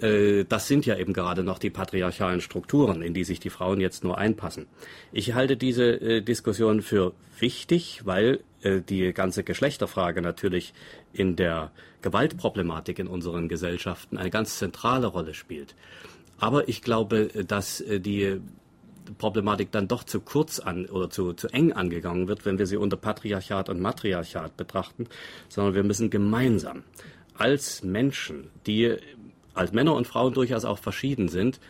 äh, das sind ja eben gerade noch die patriarchalen Strukturen, in die sich die Frauen jetzt nur einpassen. Ich halte diese äh, Diskussion für wichtig, weil äh, die ganze Geschlechterfrage natürlich in der Gewaltproblematik in unseren Gesellschaften eine ganz zentrale Rolle spielt. Aber ich glaube, dass die Problematik dann doch zu kurz an oder zu, zu eng angegangen wird, wenn wir sie unter Patriarchat und Matriarchat betrachten, sondern wir müssen gemeinsam als Menschen, die als Männer und Frauen durchaus auch verschieden sind,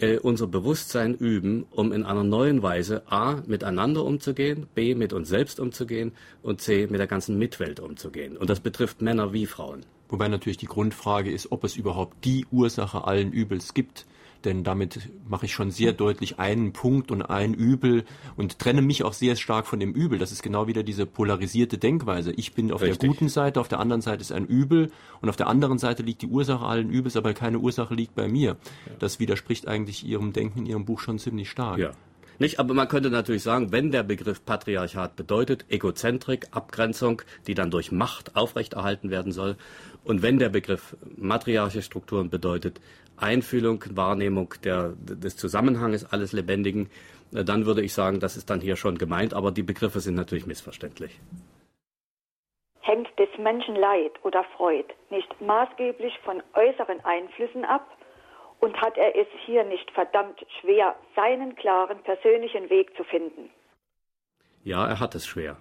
äh, unser Bewusstsein üben, um in einer neuen Weise A miteinander umzugehen, B mit uns selbst umzugehen und C mit der ganzen Mitwelt umzugehen. Und das betrifft Männer wie Frauen. Wobei natürlich die Grundfrage ist, ob es überhaupt die Ursache allen Übels gibt denn damit mache ich schon sehr deutlich einen Punkt und ein Übel und trenne mich auch sehr stark von dem Übel. Das ist genau wieder diese polarisierte Denkweise. Ich bin auf Richtig. der guten Seite, auf der anderen Seite ist ein Übel und auf der anderen Seite liegt die Ursache allen Übels, aber keine Ursache liegt bei mir. Ja. Das widerspricht eigentlich Ihrem Denken in Ihrem Buch schon ziemlich stark. Ja. Nicht, aber man könnte natürlich sagen, wenn der Begriff Patriarchat bedeutet Egozentrik, Abgrenzung, die dann durch Macht aufrechterhalten werden soll, und wenn der Begriff matriarchische Strukturen bedeutet Einfühlung, Wahrnehmung der, des Zusammenhanges alles Lebendigen, äh, dann würde ich sagen, das ist dann hier schon gemeint, aber die Begriffe sind natürlich missverständlich. Hängt des Menschen Leid oder Freud nicht maßgeblich von äußeren Einflüssen ab? Und hat er es hier nicht verdammt schwer, seinen klaren persönlichen Weg zu finden? Ja, er hat es schwer.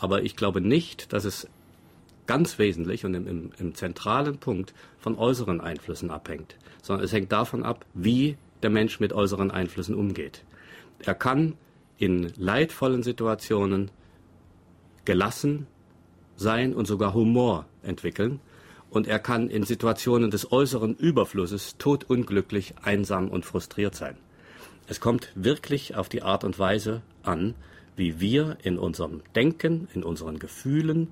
Aber ich glaube nicht, dass es ganz wesentlich und im, im, im, zentralen Punkt von äußeren Einflüssen abhängt, sondern es hängt davon ab, wie der Mensch mit äußeren Einflüssen umgeht. Er kann in leidvollen Situationen gelassen sein und sogar Humor entwickeln und er kann in Situationen des äußeren Überflusses todunglücklich, einsam und frustriert sein. Es kommt wirklich auf die Art und Weise an, wie wir in unserem Denken, in unseren Gefühlen,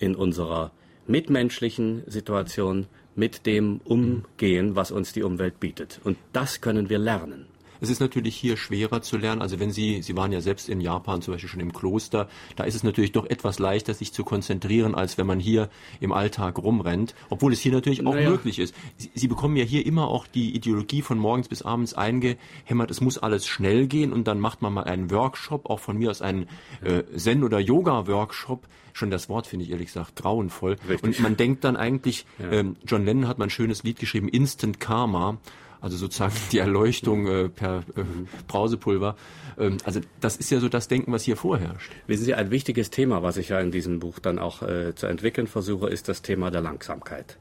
in unserer mitmenschlichen Situation mit dem umgehen, was uns die Umwelt bietet. Und das können wir lernen. Es ist natürlich hier schwerer zu lernen. Also wenn Sie, Sie waren ja selbst in Japan zum Beispiel schon im Kloster, da ist es natürlich doch etwas leichter, sich zu konzentrieren, als wenn man hier im Alltag rumrennt. Obwohl es hier natürlich auch naja. möglich ist. Sie, Sie bekommen ja hier immer auch die Ideologie von morgens bis abends eingehämmert. Es muss alles schnell gehen und dann macht man mal einen Workshop, auch von mir aus einen äh, Zen- oder Yoga-Workshop. Schon das Wort finde ich ehrlich gesagt grauenvoll. Richtig. Und man denkt dann eigentlich, ja. ähm, John Lennon hat mal ein schönes Lied geschrieben, Instant Karma also sozusagen die Erleuchtung äh, per äh, Brausepulver. Ähm, also das ist ja so das Denken, was hier vorherrscht. Wissen Sie, ein wichtiges Thema, was ich ja in diesem Buch dann auch äh, zu entwickeln versuche, ist das Thema der Langsamkeit.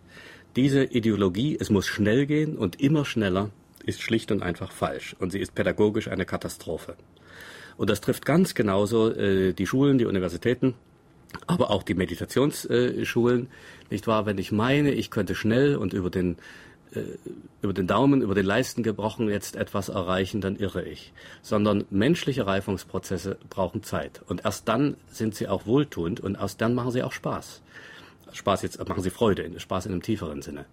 Diese Ideologie, es muss schnell gehen und immer schneller, ist schlicht und einfach falsch und sie ist pädagogisch eine Katastrophe. Und das trifft ganz genauso äh, die Schulen, die Universitäten, aber auch die Meditationsschulen, nicht wahr? Wenn ich meine, ich könnte schnell und über den äh, über den Daumen, über den Leisten gebrochen jetzt etwas erreichen, dann irre ich. Sondern menschliche Reifungsprozesse brauchen Zeit. Und erst dann sind sie auch wohltuend und erst dann machen sie auch Spaß. Spaß jetzt machen sie Freude, Spaß in einem tieferen Sinne.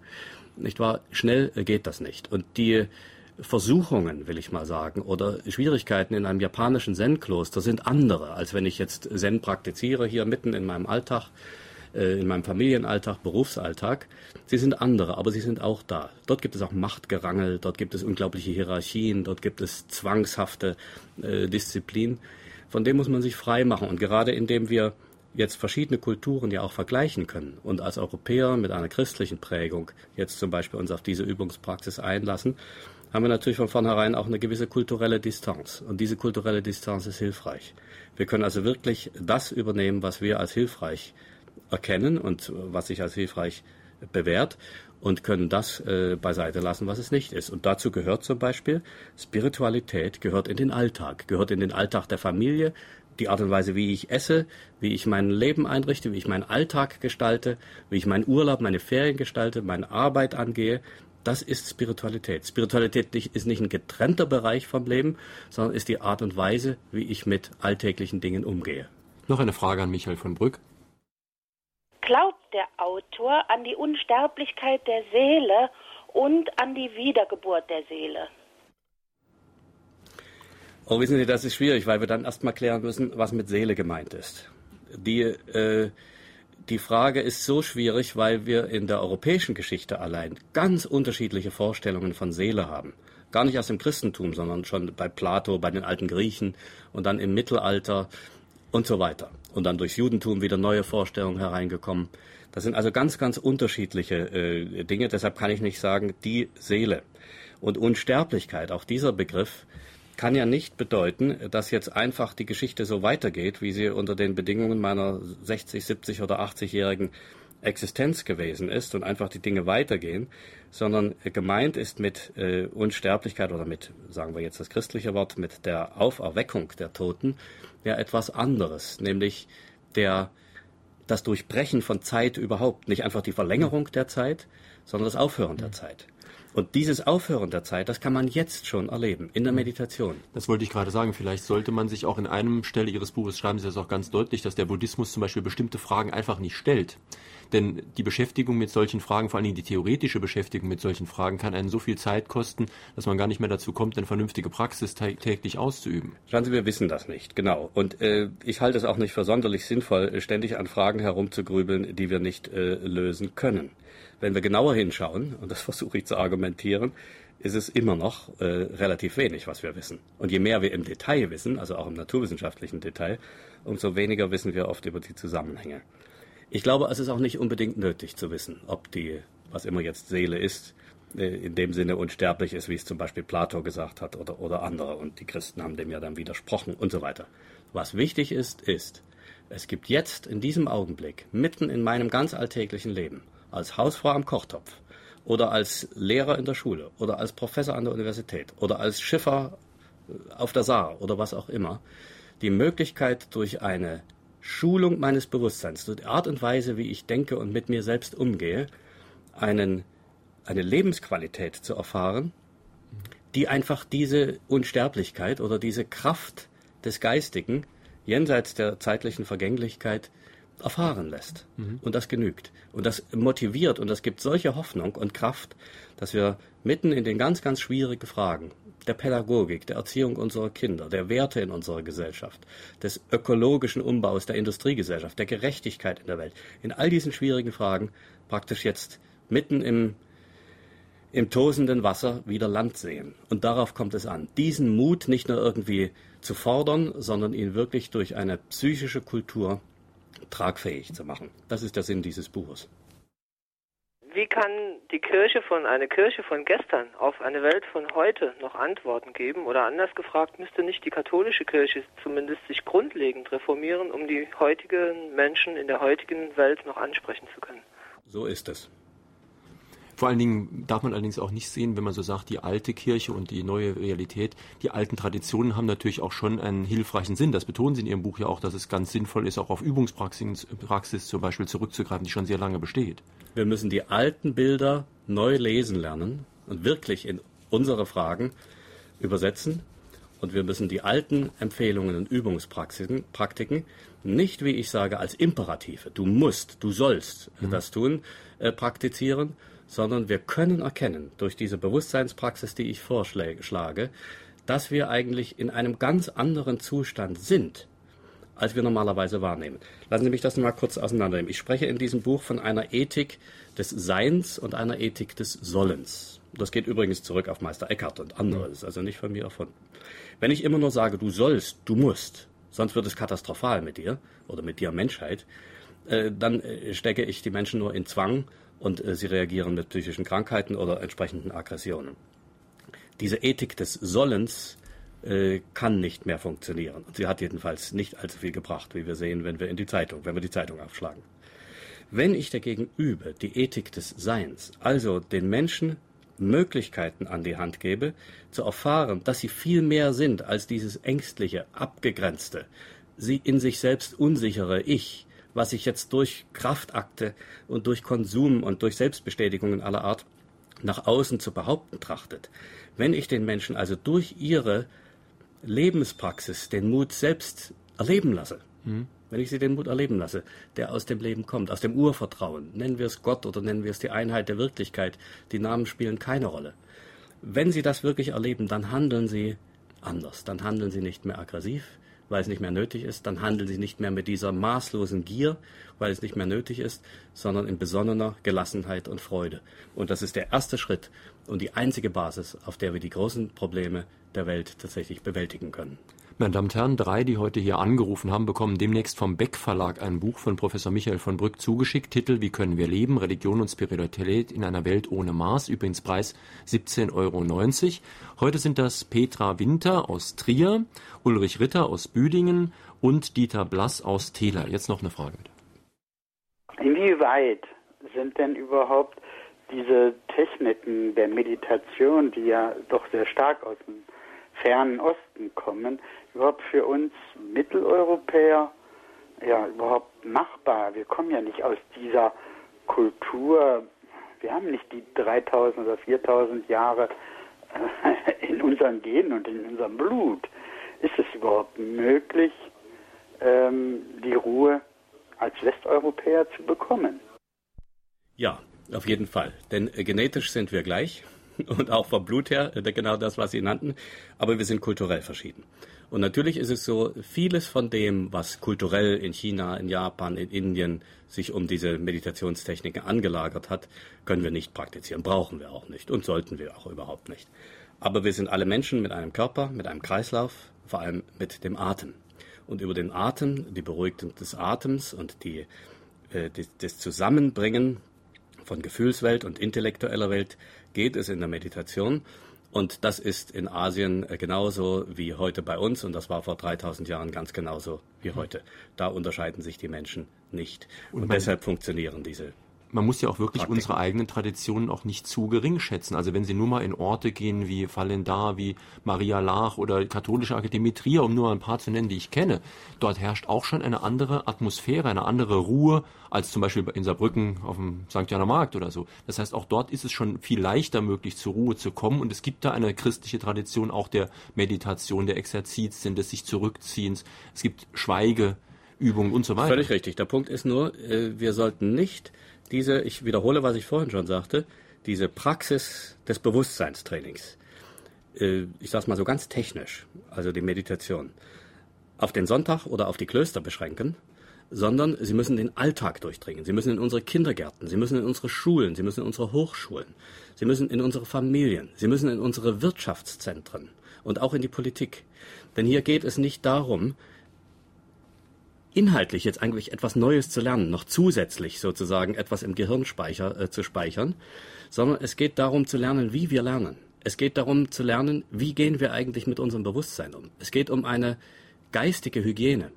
Nicht wahr? Schnell geht das nicht. Und die Versuchungen, will ich mal sagen, oder Schwierigkeiten in einem japanischen Zen-Kloster sind andere, als wenn ich jetzt Zen praktiziere hier mitten in meinem Alltag äh, in meinem Familienalltag, Berufsalltag. Sie sind andere, aber sie sind auch da. Dort gibt es auch Machtgerangel, dort gibt es unglaubliche Hierarchien, dort gibt es zwangshafte äh, Disziplin. Von dem muss man sich frei machen. Und gerade indem wir jetzt verschiedene Kulturen ja auch vergleichen können und als Europäer mit einer christlichen Prägung jetzt zum Beispiel uns auf diese Übungspraxis einlassen, haben wir natürlich von vornherein auch eine gewisse kulturelle Distanz. Und diese kulturelle Distanz ist hilfreich. Wir können also wirklich das übernehmen, was wir als hilfreich erkennen und was sich als hilfreich bewährt und können das äh, beiseite lassen, was es nicht ist. Und dazu gehört zum Beispiel Spiritualität, gehört in den Alltag, gehört in den Alltag der Familie, die Art und Weise, wie ich esse, wie ich mein Leben einrichte, wie ich meinen Alltag gestalte, wie ich meinen Urlaub, meine Ferien gestalte, meine Arbeit angehe. Das ist Spiritualität. Spiritualität ist nicht ein getrennter Bereich vom Leben, sondern ist die Art und Weise, wie ich mit alltäglichen Dingen umgehe. Noch eine Frage an Michael von Brück. Glaubt der Autor an die Unsterblichkeit der Seele und an die Wiedergeburt der Seele? Oh, wissen Sie, das ist schwierig, weil wir dann erstmal klären müssen, was mit Seele gemeint ist. Die, äh, die Frage ist so schwierig, weil wir in der europäischen Geschichte allein ganz unterschiedliche Vorstellungen von Seele haben. Gar nicht aus dem Christentum, sondern schon bei Plato, bei den alten Griechen und dann im Mittelalter und so weiter. Und dann durchs Judentum wieder neue Vorstellungen hereingekommen. Das sind also ganz, ganz unterschiedliche äh, Dinge. Deshalb kann ich nicht sagen, die Seele. Und Unsterblichkeit, auch dieser Begriff, kann ja nicht bedeuten, dass jetzt einfach die Geschichte so weitergeht, wie sie unter den Bedingungen meiner 60, 70 oder 80-jährigen Existenz gewesen ist und einfach die Dinge weitergehen, sondern gemeint ist mit äh, Unsterblichkeit oder mit, sagen wir jetzt das christliche Wort, mit der Auferweckung der Toten ja etwas anderes, nämlich der, das Durchbrechen von Zeit überhaupt, nicht einfach die Verlängerung der Zeit, sondern das Aufhören der Zeit. Und dieses Aufhören der Zeit, das kann man jetzt schon erleben, in der Meditation. Das wollte ich gerade sagen. Vielleicht sollte man sich auch in einem Stelle Ihres Buches, schreiben Sie das auch ganz deutlich, dass der Buddhismus zum Beispiel bestimmte Fragen einfach nicht stellt. Denn die Beschäftigung mit solchen Fragen, vor allen Dingen die theoretische Beschäftigung mit solchen Fragen, kann einen so viel Zeit kosten, dass man gar nicht mehr dazu kommt, eine vernünftige Praxis täglich auszuüben. Schauen Sie, wir wissen das nicht, genau. Und äh, ich halte es auch nicht für sonderlich sinnvoll, ständig an Fragen herumzugrübeln, die wir nicht äh, lösen können. Wenn wir genauer hinschauen, und das versuche ich zu argumentieren, ist es immer noch äh, relativ wenig, was wir wissen. Und je mehr wir im Detail wissen, also auch im naturwissenschaftlichen Detail, umso weniger wissen wir oft über die Zusammenhänge. Ich glaube, es ist auch nicht unbedingt nötig zu wissen, ob die, was immer jetzt Seele ist, äh, in dem Sinne unsterblich ist, wie es zum Beispiel Plato gesagt hat oder, oder andere. Und die Christen haben dem ja dann widersprochen und so weiter. Was wichtig ist, ist, es gibt jetzt in diesem Augenblick, mitten in meinem ganz alltäglichen Leben, als Hausfrau am Kochtopf oder als Lehrer in der Schule oder als Professor an der Universität oder als Schiffer äh, auf der Saar oder was auch immer, die Möglichkeit durch eine Schulung meines Bewusstseins, durch die Art und Weise, wie ich denke und mit mir selbst umgehe, einen, eine Lebensqualität zu erfahren, die einfach diese Unsterblichkeit oder diese Kraft des Geistigen jenseits der zeitlichen Vergänglichkeit erfahren lässt. Mhm. Und das genügt. Und das motiviert und das gibt solche Hoffnung und Kraft, dass wir mitten in den ganz, ganz schwierigen Fragen der Pädagogik, der Erziehung unserer Kinder, der Werte in unserer Gesellschaft, des ökologischen Umbaus der Industriegesellschaft, der Gerechtigkeit in der Welt, in all diesen schwierigen Fragen praktisch jetzt mitten im, im tosenden Wasser wieder Land sehen. Und darauf kommt es an. Diesen Mut nicht nur irgendwie zu fordern, sondern ihn wirklich durch eine psychische Kultur tragfähig zu machen. Das ist der Sinn dieses Buches. Wie kann die Kirche von eine Kirche von gestern auf eine Welt von heute noch Antworten geben? Oder anders gefragt, müsste nicht die katholische Kirche zumindest sich grundlegend reformieren, um die heutigen Menschen in der heutigen Welt noch ansprechen zu können? So ist es. Vor allen Dingen darf man allerdings auch nicht sehen, wenn man so sagt, die alte Kirche und die neue Realität, die alten Traditionen haben natürlich auch schon einen hilfreichen Sinn. Das betonen Sie in Ihrem Buch ja auch, dass es ganz sinnvoll ist, auch auf Übungspraxis Praxis zum Beispiel zurückzugreifen, die schon sehr lange besteht. Wir müssen die alten Bilder neu lesen lernen und wirklich in unsere Fragen übersetzen. Und wir müssen die alten Empfehlungen und Übungspraktiken Praktiken nicht, wie ich sage, als Imperative, du musst, du sollst mhm. das tun, äh, praktizieren, sondern wir können erkennen durch diese Bewusstseinspraxis, die ich vorschlage, dass wir eigentlich in einem ganz anderen Zustand sind, als wir normalerweise wahrnehmen. Lassen Sie mich das mal kurz auseinandernehmen. Ich spreche in diesem Buch von einer Ethik des Seins und einer Ethik des Sollens. Das geht übrigens zurück auf Meister Eckhart und andere, das ist also nicht von mir erfunden. Wenn ich immer nur sage, du sollst, du musst, sonst wird es katastrophal mit dir oder mit dir Menschheit, äh, dann äh, stecke ich die Menschen nur in Zwang und äh, sie reagieren mit psychischen Krankheiten oder entsprechenden Aggressionen. Diese Ethik des Sollens äh, kann nicht mehr funktionieren. Und sie hat jedenfalls nicht allzu viel gebracht, wie wir sehen, wenn wir in die Zeitung, wenn wir die Zeitung aufschlagen. Wenn ich dagegen übe, die Ethik des Seins, also den Menschen Möglichkeiten an die Hand gebe, zu erfahren, dass sie viel mehr sind als dieses ängstliche, abgegrenzte, sie in sich selbst unsichere Ich, was sich jetzt durch Kraftakte und durch Konsum und durch Selbstbestätigungen aller Art nach außen zu behaupten trachtet. Wenn ich den Menschen also durch ihre Lebenspraxis den Mut selbst erleben lasse, mhm. wenn ich sie den Mut erleben lasse, der aus dem Leben kommt, aus dem Urvertrauen, nennen wir es Gott oder nennen wir es die Einheit der Wirklichkeit, die Namen spielen keine Rolle. Wenn sie das wirklich erleben, dann handeln sie anders, dann handeln sie nicht mehr aggressiv, weil es nicht mehr nötig ist. Dann handeln sie nicht mehr mit dieser maßlosen Gier, weil es nicht mehr nötig ist, sondern in besonnener Gelassenheit und Freude. Und das ist der erste Schritt und die einzige Basis, auf der wir die großen Probleme der Welt tatsächlich bewältigen können. Meine Damen und Herren, drei, die heute hier angerufen haben, bekommen demnächst vom Beck Verlag ein Buch von Professor Michael von Brück zugeschickt. Titel Wie können wir leben? Religion und Spiritualität in einer Welt ohne Maß. Übrigens Preis 17,90 Euro. Heute sind das Petra Winter aus Trier, Ulrich Ritter aus Büdingen und Dieter Blass aus Tela. Jetzt noch eine Frage bitte. Inwieweit sind denn überhaupt diese Techniken der Meditation, die ja doch sehr stark aus dem fernen Osten kommen, überhaupt für uns Mitteleuropäer ja überhaupt machbar? Wir kommen ja nicht aus dieser Kultur, Wir haben nicht die 3000 oder 4000 Jahre äh, in unseren Genen und in unserem Blut. Ist es überhaupt möglich, ähm, die Ruhe als Westeuropäer zu bekommen? Ja, auf jeden Fall. Denn äh, genetisch sind wir gleich und auch vom Blut her, äh, genau das, was Sie nannten, aber wir sind kulturell verschieden. Und natürlich ist es so, vieles von dem, was kulturell in China, in Japan, in Indien sich um diese Meditationstechniken angelagert hat, können wir nicht praktizieren, brauchen wir auch nicht und sollten wir auch überhaupt nicht. Aber wir sind alle Menschen mit einem Körper, mit einem Kreislauf, vor allem mit dem Atem. Und über den Atem, die Beruhigung des Atems und die, äh, das Zusammenbringen von Gefühlswelt und intellektueller Welt geht es in der Meditation. Und das ist in Asien äh, genauso wie heute bei uns und das war vor 3000 Jahren ganz genauso wie heute. Da unterscheiden sich die Menschen nicht. Und, und deshalb funktionieren diese man muss ja auch wirklich Praktiken. unsere eigenen Traditionen auch nicht zu gering schätzen. Also wenn Sie nur mal in Orte gehen wie Fallendar, wie Maria Lach oder katholische Akademie Trier, um nur ein paar zu nennen, die ich kenne, dort herrscht auch schon eine andere Atmosphäre, eine andere Ruhe als zum Beispiel in Saarbrücken auf dem St. Janer Markt oder so. Das heißt, auch dort ist es schon viel leichter möglich, zur Ruhe zu kommen und es gibt da eine christliche Tradition auch der Meditation, der Exerzitien, des sich Zurückziehens. Es gibt Schweigeübungen und so weiter. Völlig richtig. Der Punkt ist nur, äh, wir sollten nicht diese, ich wiederhole, was ich vorhin schon sagte, diese Praxis des Bewusstseinstrainings, äh, ich sage es mal so ganz technisch, also die Meditation, auf den Sonntag oder auf die Klöster beschränken, sondern sie müssen den Alltag durchdringen. Sie müssen in unsere Kindergärten, sie müssen in unsere Schulen, sie müssen in unsere Hochschulen, sie müssen in unsere Familien, sie müssen in unsere Wirtschaftszentren und auch in die Politik. Denn hier geht es nicht darum, inhaltlich jetzt eigentlich etwas Neues zu lernen, noch zusätzlich sozusagen etwas im Gehirnspeicher äh, zu speichern, sondern es geht darum zu lernen, wie wir lernen. Es geht darum zu lernen, wie gehen wir eigentlich mit unserem Bewusstsein um. Es geht um eine geistige Hygiene.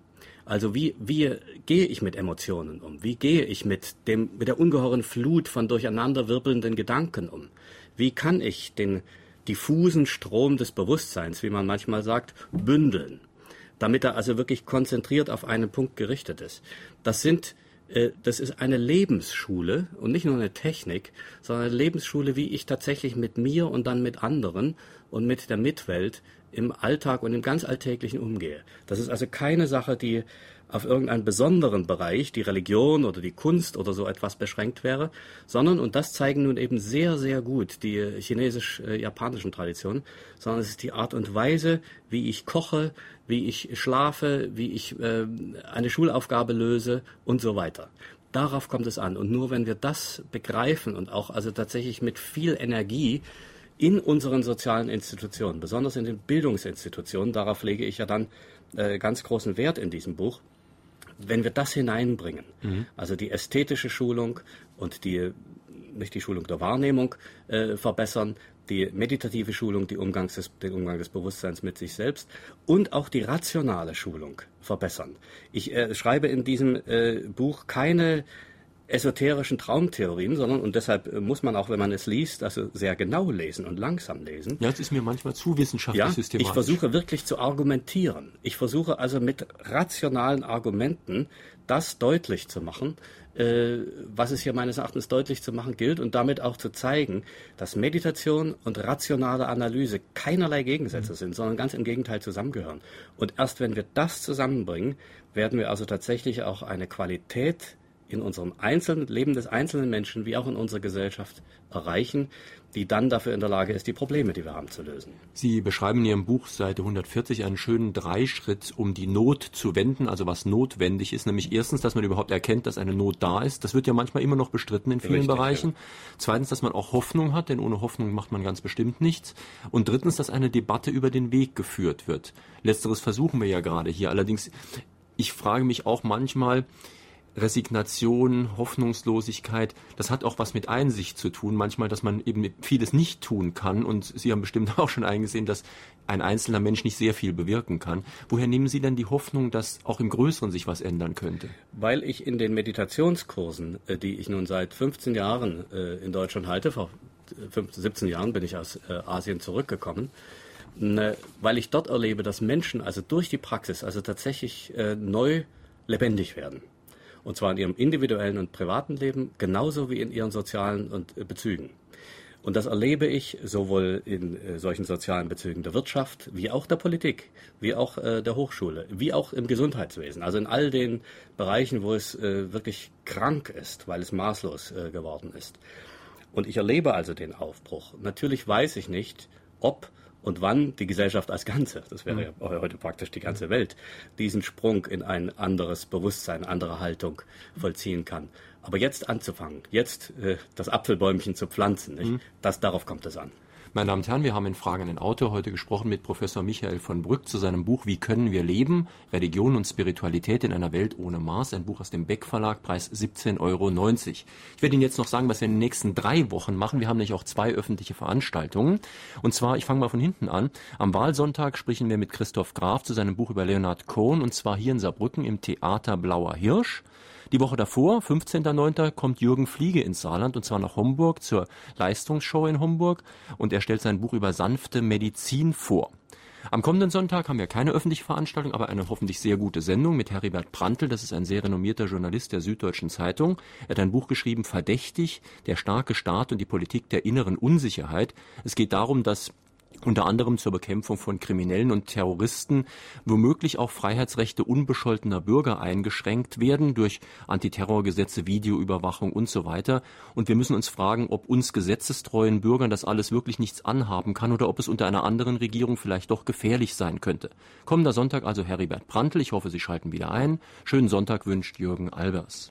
Also wie, wie gehe ich mit Emotionen um? Wie gehe ich mit dem, mit der ungeheuren Flut von durcheinanderwirbelnden Gedanken um? Wie kann ich den diffusen Strom des Bewusstseins, wie man manchmal sagt, bündeln? Damit er also wirklich konzentriert auf einen Punkt gerichtet ist. Das sind äh, das ist eine Lebensschule und nicht nur eine Technik, sondern eine Lebensschule, wie ich tatsächlich mit mir und dann mit anderen und mit der Mitwelt im Alltag und im ganz Alltäglichen umgehe. Das ist also keine Sache, die auf irgendeinen besonderen Bereich, die Religion oder die Kunst oder so etwas beschränkt wäre, sondern, und das zeigen nun eben sehr, sehr gut die chinesisch-japanischen Traditionen, sondern es ist die Art und Weise, wie ich koche, wie ich schlafe, wie ich äh, eine Schulaufgabe löse und so weiter. Darauf kommt es an. Und nur wenn wir das begreifen und auch also tatsächlich mit viel Energie in unseren sozialen Institutionen, besonders in den Bildungsinstitutionen, darauf lege ich ja dann äh, ganz großen Wert in diesem Buch, wenn wir das hineinbringen, mhm. also die ästhetische Schulung und die nicht die Schulung der Wahrnehmung äh, verbessern, die meditative Schulung, die Umgangs des, den Umgang des Bewusstseins mit sich selbst und auch die rationale Schulung verbessern. Ich äh, schreibe in diesem äh, Buch keine esoterischen Traumtheorien, sondern, und deshalb äh, muss man auch, wenn man es liest, also sehr genau lesen und langsam lesen. Ja, es ist mir manchmal zu wissenschaftlich ja, systematisch. Ich versuche wirklich zu argumentieren. Ich versuche also mit rationalen Argumenten das deutlich zu machen, äh, was es hier meines Erachtens deutlich zu machen gilt und damit auch zu zeigen, dass Meditation und rationale Analyse keinerlei Gegensätze mhm. sind, sondern ganz im Gegenteil zusammengehören. Und erst wenn wir das zusammenbringen, werden wir also tatsächlich auch eine Qualität in unserem einzelnen Leben des einzelnen Menschen wie auch in unserer Gesellschaft erreichen, die dann dafür in der Lage ist, die Probleme, die wir haben, zu lösen. Sie beschreiben in Ihrem Buch Seite 140 einen schönen Dreischritt, um die Not zu wenden, also was notwendig ist, nämlich erstens, dass man überhaupt erkennt, dass eine Not da ist. Das wird ja manchmal immer noch bestritten in vielen Richtig, Bereichen. Ja. Zweitens, dass man auch Hoffnung hat, denn ohne Hoffnung macht man ganz bestimmt nichts. Und drittens, dass eine Debatte über den Weg geführt wird. Letzteres versuchen wir ja gerade hier. Allerdings, ich frage mich auch manchmal, Resignation, Hoffnungslosigkeit, das hat auch was mit Einsicht zu tun, manchmal, dass man eben vieles nicht tun kann. Und Sie haben bestimmt auch schon eingesehen, dass ein einzelner Mensch nicht sehr viel bewirken kann. Woher nehmen Sie denn die Hoffnung, dass auch im Größeren sich was ändern könnte? Weil ich in den Meditationskursen, äh, die ich nun seit 15 Jahren äh, in Deutschland halte, vor 15, 17 Jahren bin ich aus äh, Asien zurückgekommen, weil ich dort erlebe, dass Menschen also durch die Praxis also tatsächlich neu lebendig werden Und zwar in ihrem individuellen und privaten Leben genauso wie in ihren sozialen und äh, Bezügen. Und das erlebe ich sowohl in äh, solchen sozialen Bezügen der Wirtschaft, wie auch der Politik, wie auch äh, der Hochschule, wie auch im Gesundheitswesen. Also in all den Bereichen, wo es wirklich krank ist, weil es maßlos geworden ist. Und ich erlebe also den Aufbruch. Natürlich weiß ich nicht, ob und wann die Gesellschaft als Ganze, das wäre ja heute praktisch die ganze Welt, diesen Sprung in ein anderes Bewusstsein, andere Haltung vollziehen kann. Aber jetzt anzufangen, jetzt äh, das Apfelbäumchen zu pflanzen, nicht? Mhm. Das, darauf kommt es an. Meine Damen und Herren, wir haben in Fragen in Auto heute gesprochen mit Professor Michael von Brück zu seinem Buch Wie können wir leben? Religion und Spiritualität in einer Welt ohne Maß. Ein Buch aus dem Beck Verlag, Preis 17,90 Euro. Ich werde Ihnen jetzt noch sagen, was wir in den nächsten drei Wochen machen. Wir haben nämlich auch zwei öffentliche Veranstaltungen. Und zwar, ich fange mal von hinten an. Am Wahlsonntag sprechen wir mit Christoph Graf zu seinem Buch über Leonard Cohen und zwar hier in Saarbrücken im Theater Blauer Hirsch. Die Woche davor, 15.09., kommt Jürgen Fliege ins Saarland und zwar nach Homburg zur Leistungsshow in Homburg und er stellt sein Buch über sanfte Medizin vor. Am kommenden Sonntag haben wir keine öffentliche Veranstaltung, aber eine hoffentlich sehr gute Sendung mit Heribert Prantl. Das ist ein sehr renommierter Journalist der Süddeutschen Zeitung. Er hat ein Buch geschrieben, Verdächtig, der starke Staat und die Politik der inneren Unsicherheit. Es geht darum, dass unter anderem zur Bekämpfung von Kriminellen und Terroristen womöglich auch Freiheitsrechte unbescholtener Bürger eingeschränkt werden durch Antiterrorgesetze, Videoüberwachung und so weiter. Und wir müssen uns fragen, ob uns gesetzestreuen Bürgern das alles wirklich nichts anhaben kann oder ob es unter einer anderen Regierung vielleicht doch gefährlich sein könnte. Kommender Sonntag also Heribert Prantl. Ich hoffe, Sie schalten wieder ein. Schönen Sonntag wünscht Jürgen Albers.